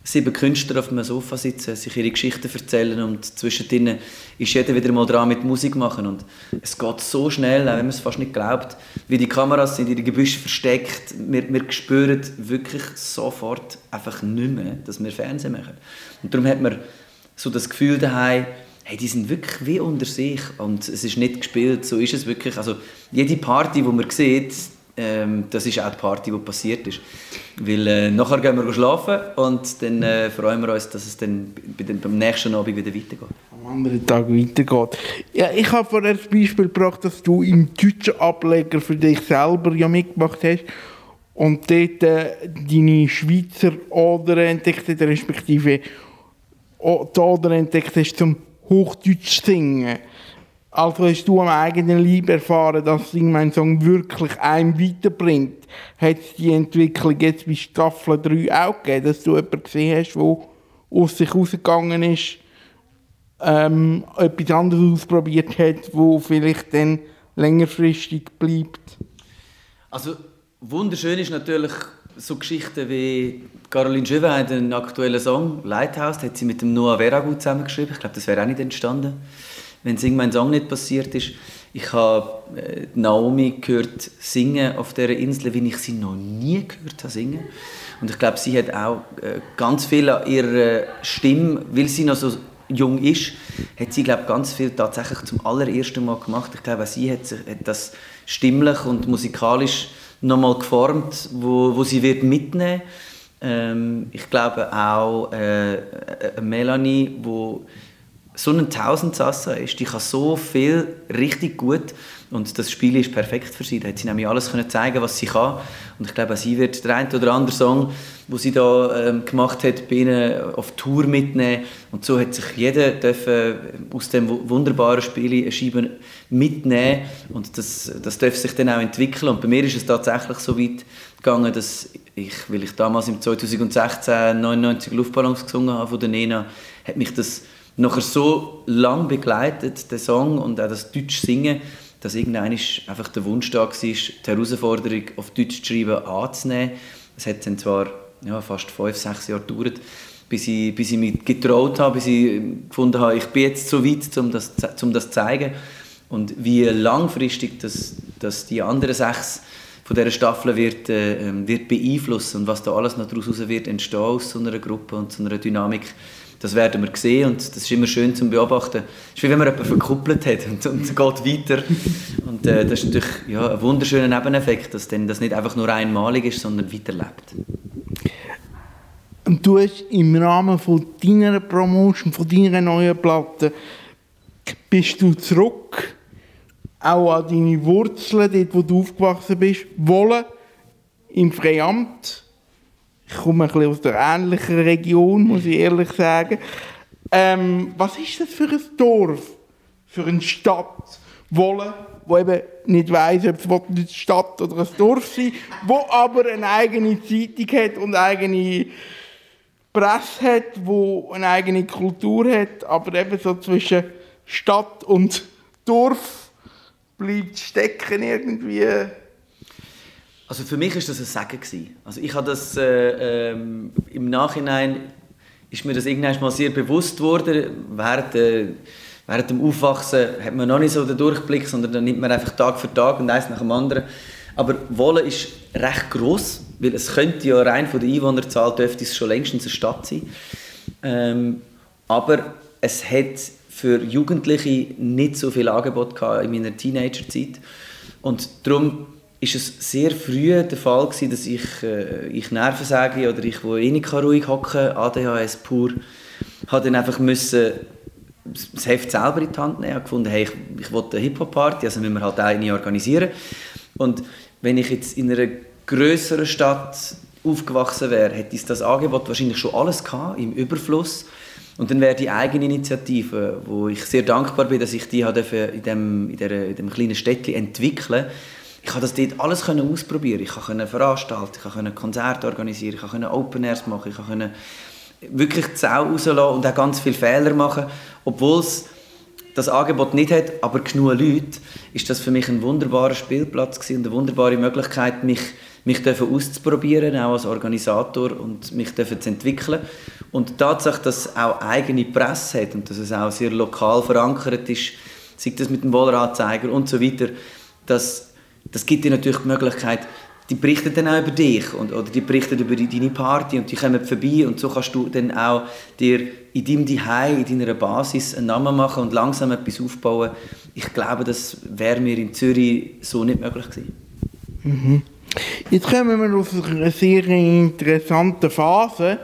sieben Künstler auf einem Sofa sitzen, sich ihre Geschichten erzählen und zwischendrin ist jeder wieder mal dran mit Musik machen und es geht so schnell, auch wenn man es fast nicht glaubt, wie die Kameras sind in den Gebüschen versteckt, wir, wir spüren wirklich sofort einfach nicht mehr, dass wir Fernsehen machen. Und darum hat man so das Gefühl daheim, hey, die sind wirklich wie unter sich und es ist nicht gespielt, so ist es wirklich. Also jede Party, die man sieht, ähm, das ist auch die Party, die passiert ist. Weil äh, nachher gehen wir schlafen und dann äh, freuen wir uns, dass es dann beim nächsten Abend wieder weitergeht. Am anderen Tag weitergeht. Ja, ich habe vorher das Beispiel gebracht, dass du im deutschen Ableger für dich selber ja mitgemacht hast und dort äh, deine Schweizer Oder entdeckt hast, respektive die Oder entdeckt hast zum Hochdeutsch singen. Also hast du am eigenen Leib erfahren, dass Sing mein Song wirklich einem weiterbringt. Hat es die Entwicklung jetzt bei Staffel 3 auch gegeben, dass du jemanden gesehen hast, der aus sich rausgegangen ist, ähm, etwas anderes ausprobiert hat, wo vielleicht dann längerfristig bleibt? Also wunderschön ist natürlich so Geschichten wie Caroline Jeuvet hat einen aktuellen Song, Lighthouse, hat sie mit dem Noah Veragut zusammengeschrieben. Ich glaube, das wäre auch nicht entstanden wenn Sing mein Song nicht passiert ist. Ich habe äh, Naomi gehört singen auf dieser Insel, wie ich sie noch nie gehört habe singen. Und ich glaube, sie hat auch äh, ganz viel an ihrer Stimme, weil sie noch so jung ist, hat sie glaube ganz viel tatsächlich zum allerersten Mal gemacht. Ich glaube, sie hat, hat das stimmlich und musikalisch nochmal geformt, wo, wo sie wird mitnehmen. Ähm, ich glaube auch äh, äh Melanie, wo so ein Tausendsasser ist, die kann so viel richtig gut und das Spiel ist perfekt für sie. Da hat sie nämlich alles können zeigen, was sie kann. Und ich glaube, sie wird der ein oder andere Song, wo sie da ähm, gemacht hat, bei auf Tour mitnehmen. Und so hat sich jeder dürfen aus dem wunderbaren Spiel eine Scheibe mitnehmen. Und das, das darf sich dann auch entwickeln. Und bei mir ist es tatsächlich so weit gegangen, dass ich, weil ich damals im 2016 99 Luftballons gesungen habe von der Nena, hat mich das nachher so lang begleitet, der Song und auch das Deutsch singen, dass irgendwann einfach der Wunsch da war, die Herausforderung auf Deutsch zu schreiben anzunehmen. Es hat dann zwar ja, fast fünf, sechs Jahre gedauert, bis ich, bis ich mich getraut habe, bis ich gefunden habe, ich bin jetzt so weit, um das, um das zu zeigen. Und wie langfristig das, das die anderen sechs von dieser Staffel wird, äh, ähm, wird beeinflussen und was da alles noch daraus wird entstehen aus so einer Gruppe und so einer Dynamik, das werden wir sehen und das ist immer schön zu beobachten. Es ist wie wenn man jemanden verkuppelt hat und, und geht weiter. Und äh, das ist natürlich ja, ein wunderschöner Nebeneffekt, dass dann das nicht einfach nur einmalig ist, sondern weiterlebt. Und du hast im Rahmen von deiner Promotion, von deiner neuen Platte, bist du zurück auch an deine Wurzeln, dort wo du aufgewachsen bist, wollen im Freiamt ich komme ein bisschen aus der ähnlichen Region, muss ich ehrlich sagen. Ähm, was ist das für ein Dorf, für eine Stadt, Wolle, wo eben nicht weiss, ob es eine Stadt oder ein Dorf sein wo aber eine eigene Zeitung hat und eine eigene Presse hat, wo eine eigene Kultur hat, aber eben so zwischen Stadt und Dorf bleibt stecken irgendwie? Also für mich ist das ein Segen gewesen. Also ich habe das äh, ähm, im Nachhinein ist mir das irgendwann mal sehr bewusst geworden. Während, äh, während dem Aufwachsen hat man noch nicht so den Durchblick, sondern dann nimmt man einfach Tag für Tag und eins nach dem anderen. Aber Wolle ist recht groß, weil es könnte ja rein von der Einwohnerzahl dürfte es schon längstens eine Stadt sein. Ähm, aber es hat für Jugendliche nicht so viel Angebot gehabt in meiner Teenagerzeit und darum ist es sehr früh der Fall gewesen, dass ich, äh, ich Nerven sage oder ich, wo eh nicht ruhig hocken ADHS pur, habe dann einfach müssen das Heft selber in die Hand nehmen. Ich gefunden, hey, ich, ich will eine Hip-Hop-Party, also müssen wir halt eine organisieren. Und wenn ich jetzt in einer größeren Stadt aufgewachsen wäre, hätte ich das Angebot wahrscheinlich schon alles gehabt, im Überfluss. Und dann wäre die eigene Initiative, wo ich sehr dankbar bin, dass ich die in dem, in, in kleinen Städtchen entwickeln ich konnte das dort alles können ausprobieren. Ich konnte veranstalten, ich konnte Konzerte organisieren, ich konnte Open Airs machen, ich konnte wirklich die Sau rauslassen und auch ganz viele Fehler machen. Obwohl es das Angebot nicht hat, aber genug Leute, ist das für mich ein wunderbarer Spielplatz gewesen und eine wunderbare Möglichkeit, mich, mich auszuprobieren, auch als Organisator und mich zu entwickeln. Und die Tatsache, dass es auch eigene Presse hat und dass es auch sehr lokal verankert ist, sei das mit dem Wohleranzeiger und so weiter, dass das gibt dir natürlich die Möglichkeit, die berichten dann auch über dich und, oder die berichten über deine Party und die kommen vorbei und so kannst du dann auch dir in deinem Zuhause, in deiner Basis einen Namen machen und langsam etwas aufbauen. Ich glaube, das wäre mir in Zürich so nicht möglich gewesen. Mhm. Jetzt kommen wir aus einer sehr interessanten Phase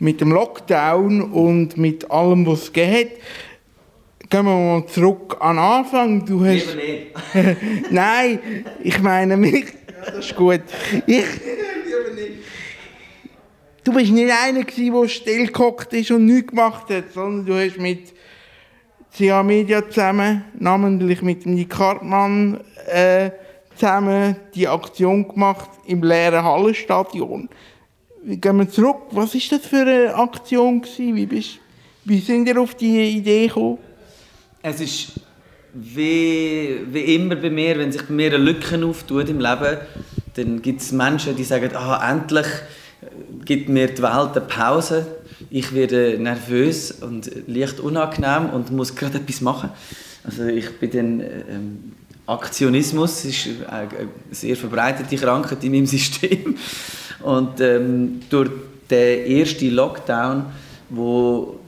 mit dem Lockdown und mit allem, was es geht gehen wir mal zurück an den Anfang. Du hast... Lieber nicht. Nein, ich meine mich. Ja, das ist gut. Ich... Du bist nicht einer, der still gehockt ist und nichts gemacht hat, sondern du hast mit CA Media zusammen, namentlich mit Nick Hartmann, äh, zusammen die Aktion gemacht im leeren Hallenstadion. Gehen wir zurück. Was war das für eine Aktion? Wie, bist, wie sind ihr auf die Idee gekommen? Es ist wie, wie immer bei mir, wenn sich bei mir eine Lücke auftut im Leben, dann gibt es Menschen, die sagen, ah, endlich gibt mir die Welt eine Pause. Ich werde nervös und leicht unangenehm und muss gerade etwas machen. Also ich bin dann ähm, Aktionismus ist eine sehr verbreitete Krankheit in meinem System und ähm, durch den ersten Lockdown, wo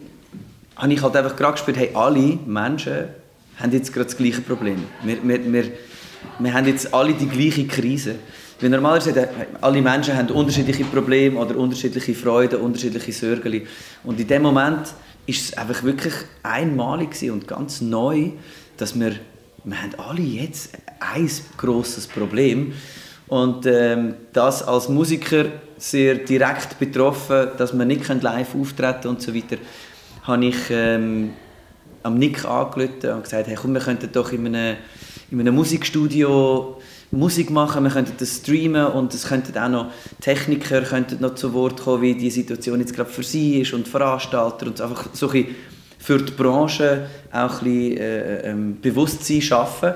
habe ich halt einfach gerade gespürt, hey, alle Menschen haben jetzt gerade das gleiche Problem. Wir, wir, wir, wir haben jetzt alle die gleiche Krise. Wie normalerweise alle Menschen haben unterschiedliche Probleme oder unterschiedliche Freuden, unterschiedliche Sorgen. Und in dem Moment ist es einfach wirklich einmalig und ganz neu, dass wir, wir haben alle jetzt ein grosses Problem und ähm, das als Musiker sehr direkt betroffen, dass man nicht live auftreten und so weiter habe ich ähm, am Nick angerufen und gesagt, hey, komm, wir könnten doch in einem, in einem Musikstudio Musik machen, wir könnten das streamen und es könnten auch noch Techniker könnten noch zu Wort kommen, wie die Situation jetzt gerade für sie ist und Veranstalter und einfach so ein für die Branche auch ein bisschen, äh, ähm, Bewusstsein schaffen.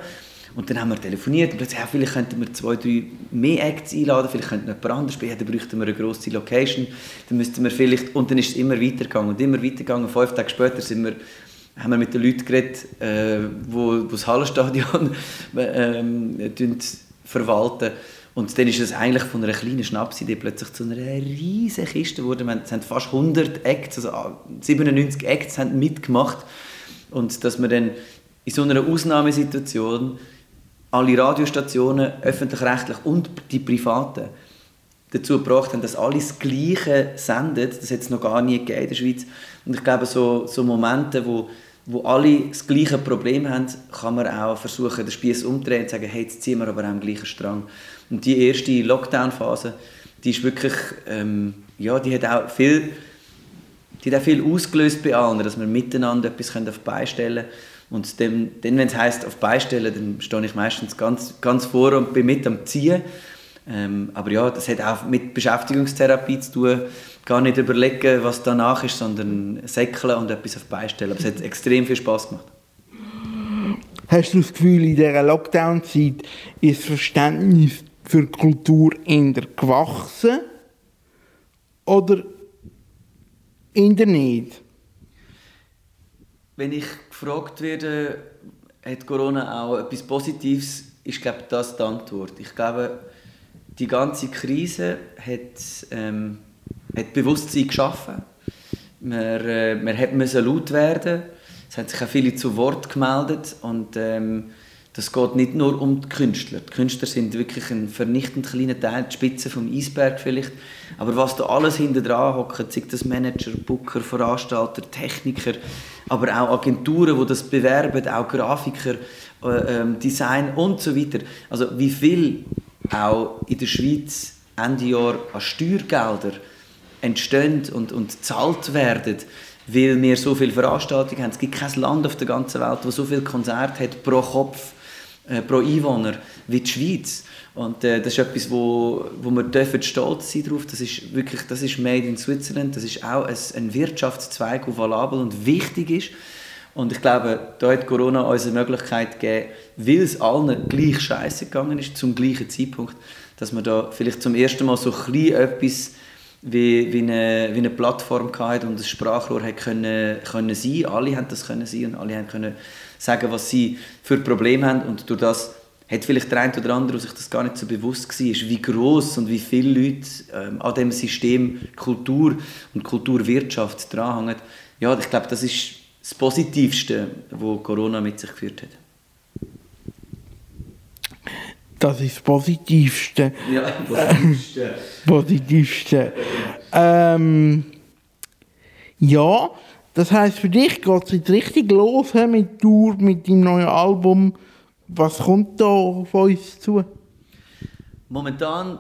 Und dann haben wir telefoniert und plötzlich, ja, vielleicht könnten wir zwei, drei mehr Acts einladen, vielleicht könnten wir jemand anderes spielen, dann bräuchten wir eine grosse Location, dann müssten wir vielleicht, und dann ist es immer weitergegangen und immer weitergegangen. Fünf Tage später sind wir, haben wir mit den Leuten geredet, äh, wo, wo das Hallenstadion äh, verwalten und dann ist es eigentlich von einer kleinen Schnapsidee plötzlich zu einer riesigen Kiste geworden. Es haben fast 100 Acts, also 97 Acts haben mitgemacht. Und dass man dann in so einer Ausnahmesituation alle Radiostationen, öffentlich-rechtlich und die privaten, dazu gebracht haben, dass alle das Gleiche senden. Das hat es noch gar nie gegeben in der Schweiz. Und ich glaube, so, so Momente, wo, wo alle das gleiche Problem haben, kann man auch versuchen, den Spieß umzudrehen und sagen, hey, jetzt ziehen wir aber am gleichen Strang. Und die erste Lockdown-Phase, die ist wirklich, ähm, ja, die hat auch viel, die hat auch viel ausgelöst bei allen, dass wir miteinander etwas auf die Beine stellen können und dann, dann wenn es heisst, auf Beistellen, dann stehe ich meistens ganz, ganz vor und bin mit am Ziehen. Ähm, aber ja, das hat auch mit Beschäftigungstherapie zu tun. Gar nicht überlegen, was danach ist, sondern säckeln und etwas auf Beistellen. Aber es hat extrem viel Spaß gemacht. Hast du das Gefühl, in dieser Lockdown-Zeit ist das Verständnis für Kultur eher gewachsen oder eher nicht? Wenn ich gefragt werde, hat Corona auch etwas Positives, ist glaube das die Antwort. Ich glaube, die ganze Krise hat, ähm, hat Bewusstsein geschaffen. Man, äh, man hat müssen laut werden. Es haben sich auch viele zu Wort gemeldet und ähm, das geht nicht nur um die Künstler. Die Künstler sind wirklich ein vernichtend kleiner Teil, die Spitze vom Eisberg vielleicht. Aber was da alles hinter dran hockt, sei das Manager, Booker, Veranstalter, Techniker, aber auch Agenturen, die das bewerben, auch Grafiker, äh, ähm, Design und so weiter. Also wie viel auch in der Schweiz Ende Jahr an Steuergelder entstehen und, und gezahlt werden, weil wir so viele Veranstaltungen haben. Es gibt kein Land auf der ganzen Welt, das so viele Konzerte hat pro Kopf, äh, pro Einwohner wie die Schweiz. Und äh, das ist etwas, wo, wo wir dürfen stolz sein darauf. Das ist wirklich, das ist made in Switzerland. Das ist auch ein, ein Wirtschaftszweig, der valabel und wichtig ist. Und ich glaube, da hat Corona uns eine Möglichkeit gegeben, weil es allen gleich scheiße gegangen ist, zum gleichen Zeitpunkt, dass wir da vielleicht zum ersten Mal so ein etwas wie, wie, eine, wie eine Plattform gehabt und ein Sprachrohr hat können, können sein. Alle haben das können sein und alle haben können sagen, was sie für Probleme haben und durch das hat vielleicht der eine oder andere, der sich das gar nicht so bewusst war, wie groß und wie viele Leute ähm, an dem System Kultur und Kulturwirtschaft dranhängen. Ja, ich glaube, das ist das Positivste, was Corona mit sich geführt hat. Das ist das Positivste. Ja, Positivste. Positivste. Ähm, ja, das heißt für dich geht es jetzt richtig los mit Tour, mit deinem neuen Album. Was kommt da auf uns zu? Momentan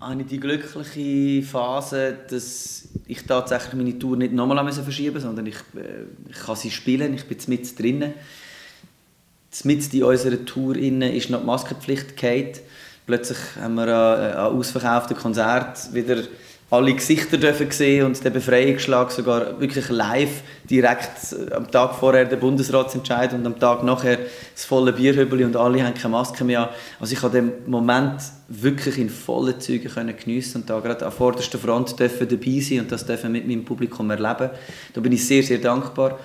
habe ich die glückliche Phase, dass ich tatsächlich meine Tour nicht nochmal verschieben musste, sondern ich, äh, ich kann sie spielen, ich bin mit drinnen. Mit in unserer Tour innen ist noch die Maskenpflicht gefallen. Plötzlich haben wir an, an ausverkauften Konzert wieder alle Gesichter dürfen sehen und den Befreiungsschlag sogar wirklich live direkt am Tag vorher der Bundesratsentscheid und am Tag nachher das volle Bierhübeli und alle haben keine Maske mehr Also ich habe den Moment wirklich in vollen Zügen können geniessen und da gerade an vorderster Front dürfen dabei sein und das dürfen mit meinem Publikum erleben. Da bin ich sehr, sehr dankbar.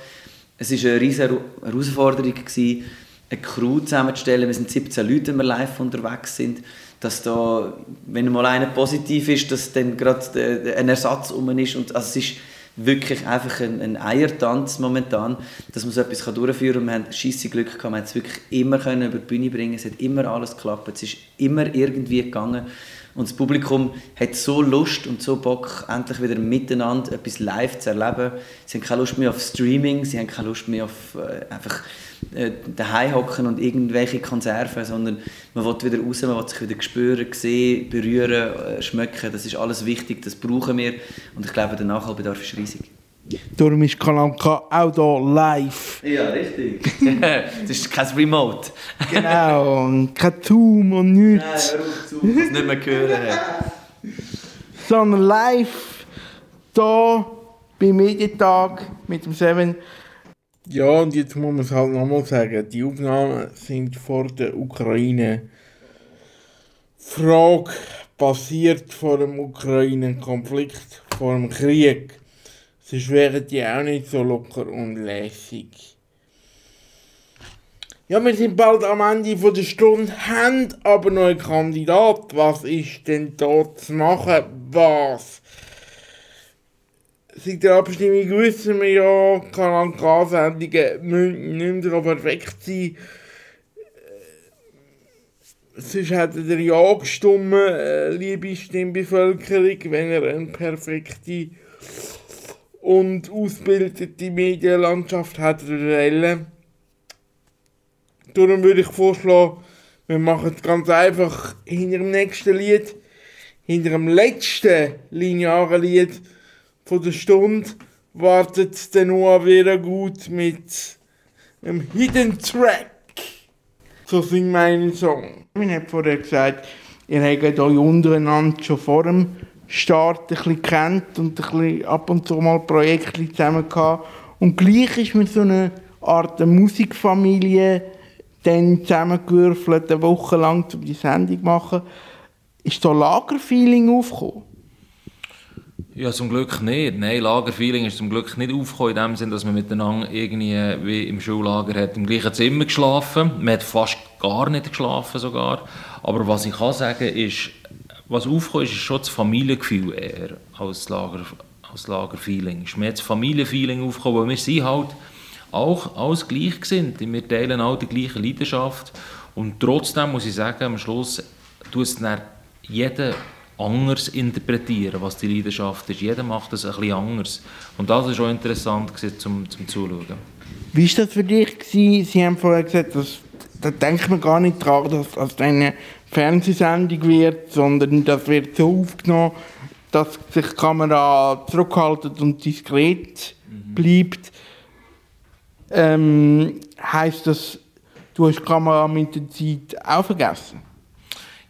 Es war eine riesige Herausforderung, eine Crew zusammenzustellen. Wir sind 17 Leute, wenn wir live unterwegs sind dass da, wenn mal einer positiv ist, dass dann gerade ein Ersatz um ist. Und, also es ist wirklich einfach ein, ein Eiertanz momentan, dass man so etwas durchführen kann. Wir haben scheisse Glück gehabt, wir haben es wirklich immer können über die Bühne bringen es hat immer alles geklappt, es ist immer irgendwie gegangen. Und das Publikum hat so Lust und so Bock, endlich wieder miteinander etwas live zu erleben. Sie haben keine Lust mehr auf Streaming, sie haben keine Lust mehr auf äh, einfach äh, daheim hocken und irgendwelche Konserven, sondern man will wieder raus, man will sich wieder spüren, sehen, berühren, äh, schmecken. Das ist alles wichtig, das brauchen wir und ich glaube, der Nachholbedarf ist riesig. Darum ist Kanal K auch hier live. Ja, richtig. das ist kein Remote. genau, und kein Zoom und nichts. Nein, hör auf, Zoom, das nicht mehr hören. Sondern live hier beim Medientag mit dem Seven ja, und jetzt muss man es halt nochmal sagen, die Aufnahmen sind vor der Ukraine. Frage basiert vor dem Ukraine-Konflikt, vor dem Krieg. Sonst wären die auch nicht so locker und lässig. Ja, wir sind bald am Ende der Stunde, haben aber noch einen Kandidat. Was ist denn da zu machen? Was? Seit der Abstimmung wissen wir ja, Kanal K-Sendungen müssen nicht mehr perfekt sein. Äh, sonst hätte er ja gestimmt, äh, liebe Stimmbevölkerung, wenn er eine perfekte und ausgebildete Medienlandschaft hätte. Darum würde ich vorschlagen, wir machen es ganz einfach hinter dem nächsten Lied, hinter dem letzten linearen Lied, von der Stunde wartet der Noah wieder gut mit einem Hidden Track. So singt mein Song. Ich habe vorher gesagt, ihr habt euch untereinander schon vor dem Start ein bisschen kennt und ein bisschen ab und zu mal Projekte zusammen gehabt. Und gleich ist mir so eine Art Musikfamilie dann zusammengewürfelt, eine Woche lang, um die Sendung zu machen. Ist da Lagerfeeling aufgekommen? Ja, zum Glück nicht. Nein, Lagerfeeling ist zum Glück nicht aufgekommen, in dem Sinne, dass man miteinander irgendwie wie im Schullager hat im gleichen Zimmer geschlafen. Man hat fast gar nicht geschlafen sogar. Aber was ich kann sagen ist, was aufgekommen ist, ist schon das Familiengefühl eher als, Lager, als Lagerfeeling. Ist mehr das Familienfeeling aufgekommen, weil wir sind halt auch alles gleich sind. Wir teilen alle die gleiche Leidenschaft. Und trotzdem muss ich sagen, am Schluss tut es jeder anders interpretieren, was die Leidenschaft ist. Jeder macht das ein bisschen anders. Und das ist auch interessant zum, zum Zuschauen. Wie war das für dich? Gewesen? Sie haben vorher gesagt, dass, da denkt man gar nicht daran, dass das eine Fernsehsendung wird, sondern das wird so aufgenommen, dass sich die Kamera zurückhaltet und diskret mhm. bleibt. Ähm, heißt das, du hast die Kamera mit der Zeit auch vergessen?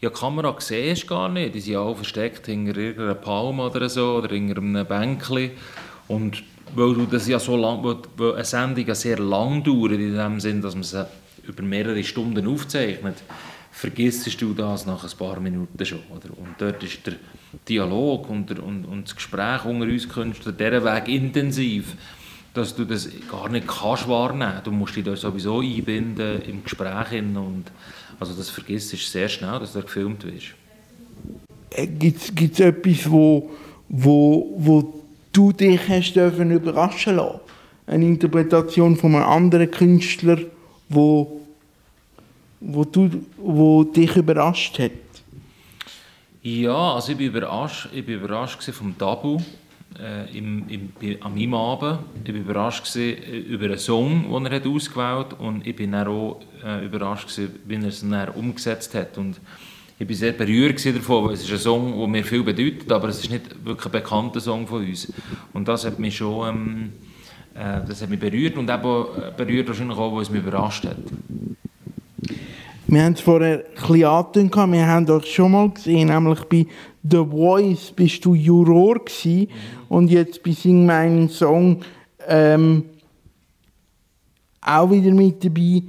Ja, die Kamera siehst du gar nicht. Die sind alle versteckt hinter irgendeiner Palme oder so oder hinter einem Bänkchen. Und weil du das ja so lang, weil eine Sendung ja sehr lang dauert, in dem Sinn, dass man sie über mehrere Stunden aufzeichnet, vergisst du das nach ein paar Minuten schon. Oder? Und dort ist der Dialog und, der, und, und das Gespräch unter uns Künstlern dieser Weg intensiv, dass du das gar nicht kannst wahrnehmen. Du musst dich da sowieso einbinden im Gespräch und also das vergisst du sehr schnell, dass du gefilmt wirst. Äh, Gibt es etwas, wo, wo, wo du dich hast dürfen überraschen lassen? Eine Interpretation von einem anderen Künstler, wo, wo, du, wo dich überrascht hat? Ja, also ich bin überrascht, ich bin überrascht vom Tabu äh, im, im, meinem Abend. Ich war überrascht äh, über einen Song, den er hat ausgewählt hat und ich bin auch äh, überrascht, gewesen, wie er es dann umgesetzt hat. Und ich war sehr berührt davon, weil es ist ein Song, der mir viel bedeutet, aber es ist nicht wirklich ein bekannter Song von uns. Und das hat mich schon ähm, äh, das hat mich berührt und eben äh, berührt wahrscheinlich auch, weil es mich überrascht hat. Wir haben es vorher ein bisschen wir haben euch schon mal gesehen, nämlich bei The Voice bist du Juror gewesen, mhm. und jetzt bei Sing meinen Song ähm, auch wieder mit dabei.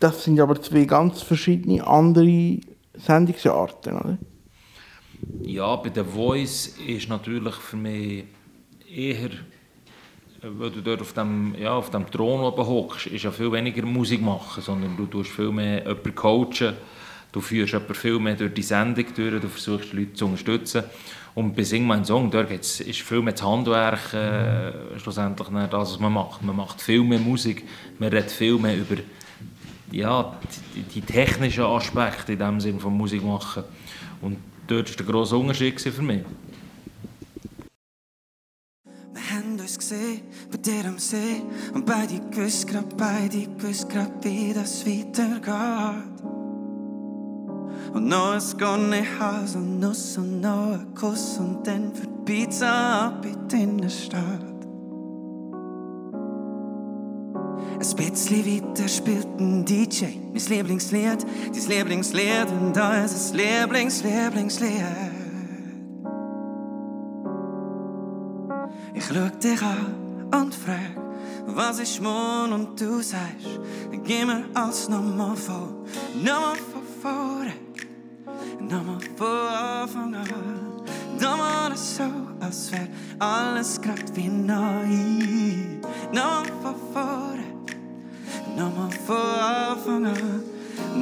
Das sind aber zwei ganz verschiedene andere Sendungsarten, oder? Ja, bei The Voice ist natürlich für mich eher, weil du dort auf dem, ja, auf dem Thron oben hockst, ist ja viel weniger Musik machen, sondern du tust viel mehr jemanden coachen, du führst jemanden viel mehr durch die Sendung durch, du versuchst die Leute zu unterstützen. Und bei Sing mein Song, dort ist viel mehr das Handwerk äh, schlussendlich das, was man macht. Man macht viel mehr Musik, man redet viel mehr über ja, die, die technischen Aspekte in dem Sinne von Musik machen. Und dort war der grosse Unterschied für mich. Wir bei dir am See, und beide gewusst, grad beide gewusst, grad wie das weitergeht. Und noch ein Gonne Haus und Nuss und noch ein Kuss und dann für die Pizza ab in der Stadt. Ein bisschen weiter spielt ein DJ mein Lieblingslied, dein Lieblingslied und da ist das Lieblings, Lieblingslied. Ich schau dich an und frag, was ist morgen und du sagst, gib mir alles nochmal vor, nochmal von vorne, nochmal von Anfang an, nochmal so, als wär alles grad wie neu, nochmal von vorne. Nochmal von Anfang an.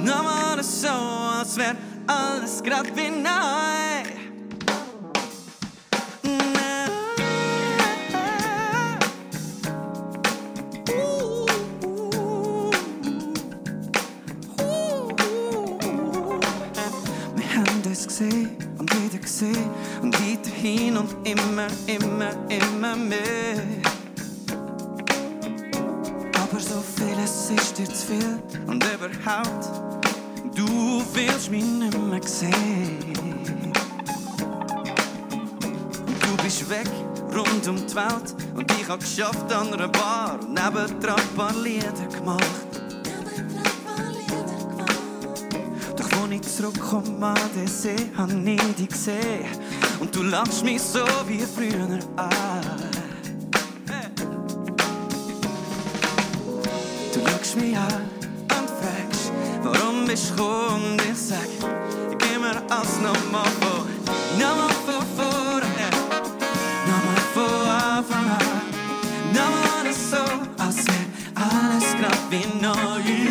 Nochmal so, als wäre alles grad wie neu. Und immer, immer, immer mehr. es ist dir zu viel und überhaupt, du willst mich nicht mehr sehen. Du bist weg, rund um die Welt und ich hab geschafft an einer Bar und nebendran ein paar Lieder gemacht. Doch wo ich zurückkomme an den See, hab ich dich gesehen und du lachst mich so wie früher an. schaust mich an und fragst, kommt, ich sag, gib mir alles nochmal vor. Nochmal von vorne, nochmal von Anfang an. Nochmal so, als wär alles grad wie neu.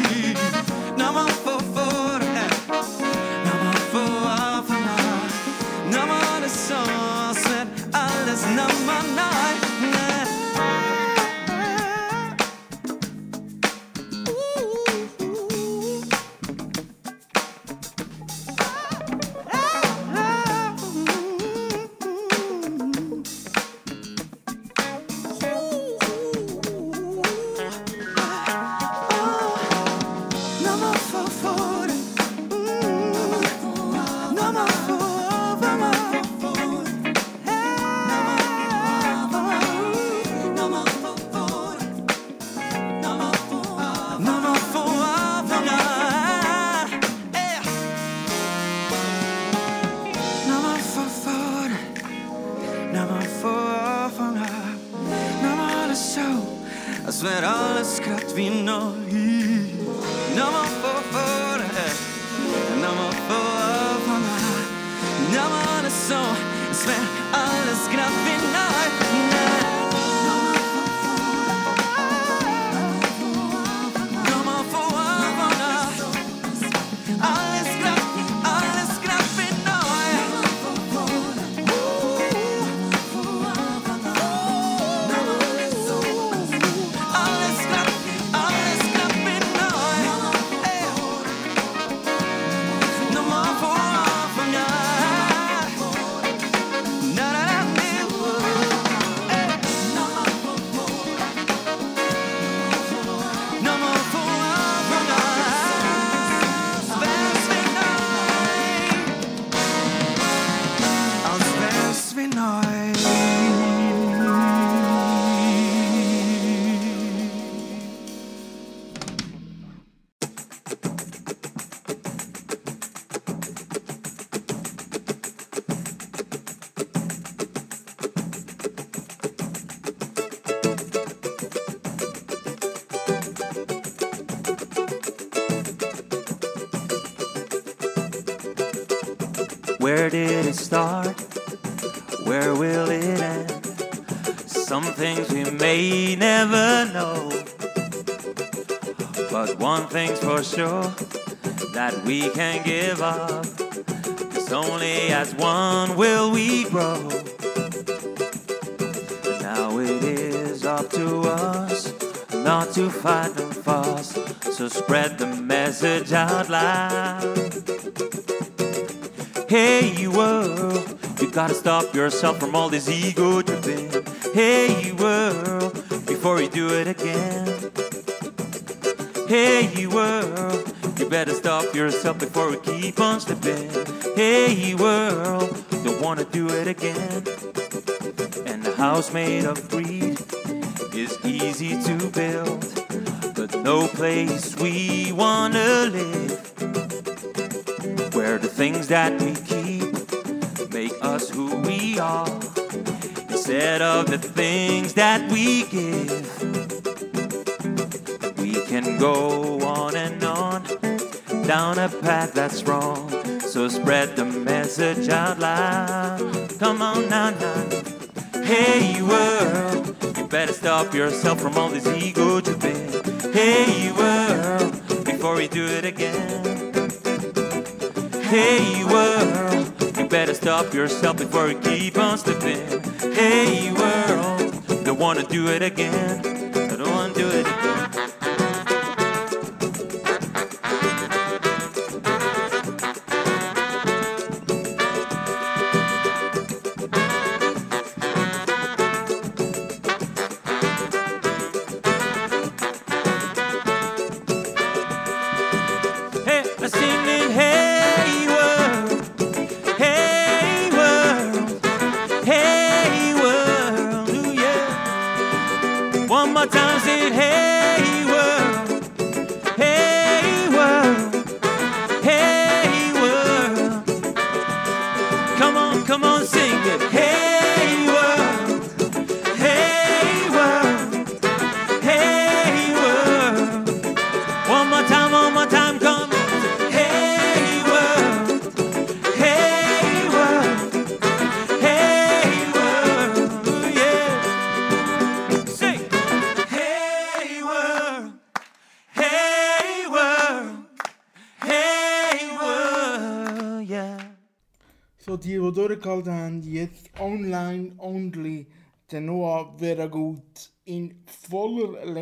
Sure that we can give up. Cause only as one will we grow. Now it is up to us not to fight and fuss. So spread the message out loud. Hey you world, you gotta stop yourself from all this ego tripping. Hey you world, before you do it again. Better stop yourself before we keep on slipping. Hey world, don't wanna do it again. And the house made of greed is easy to build, but no place we wanna live where the things that we keep make us who we are instead of the things that we give. We can go on and down a path that's wrong, so spread the message out loud. Come on now, now. Hey you world, you better stop yourself from all this ego tripping. Hey world, before we do it again. Hey world, you better stop yourself before you keep on slipping. Hey world, don't wanna do it again. In voller Länge.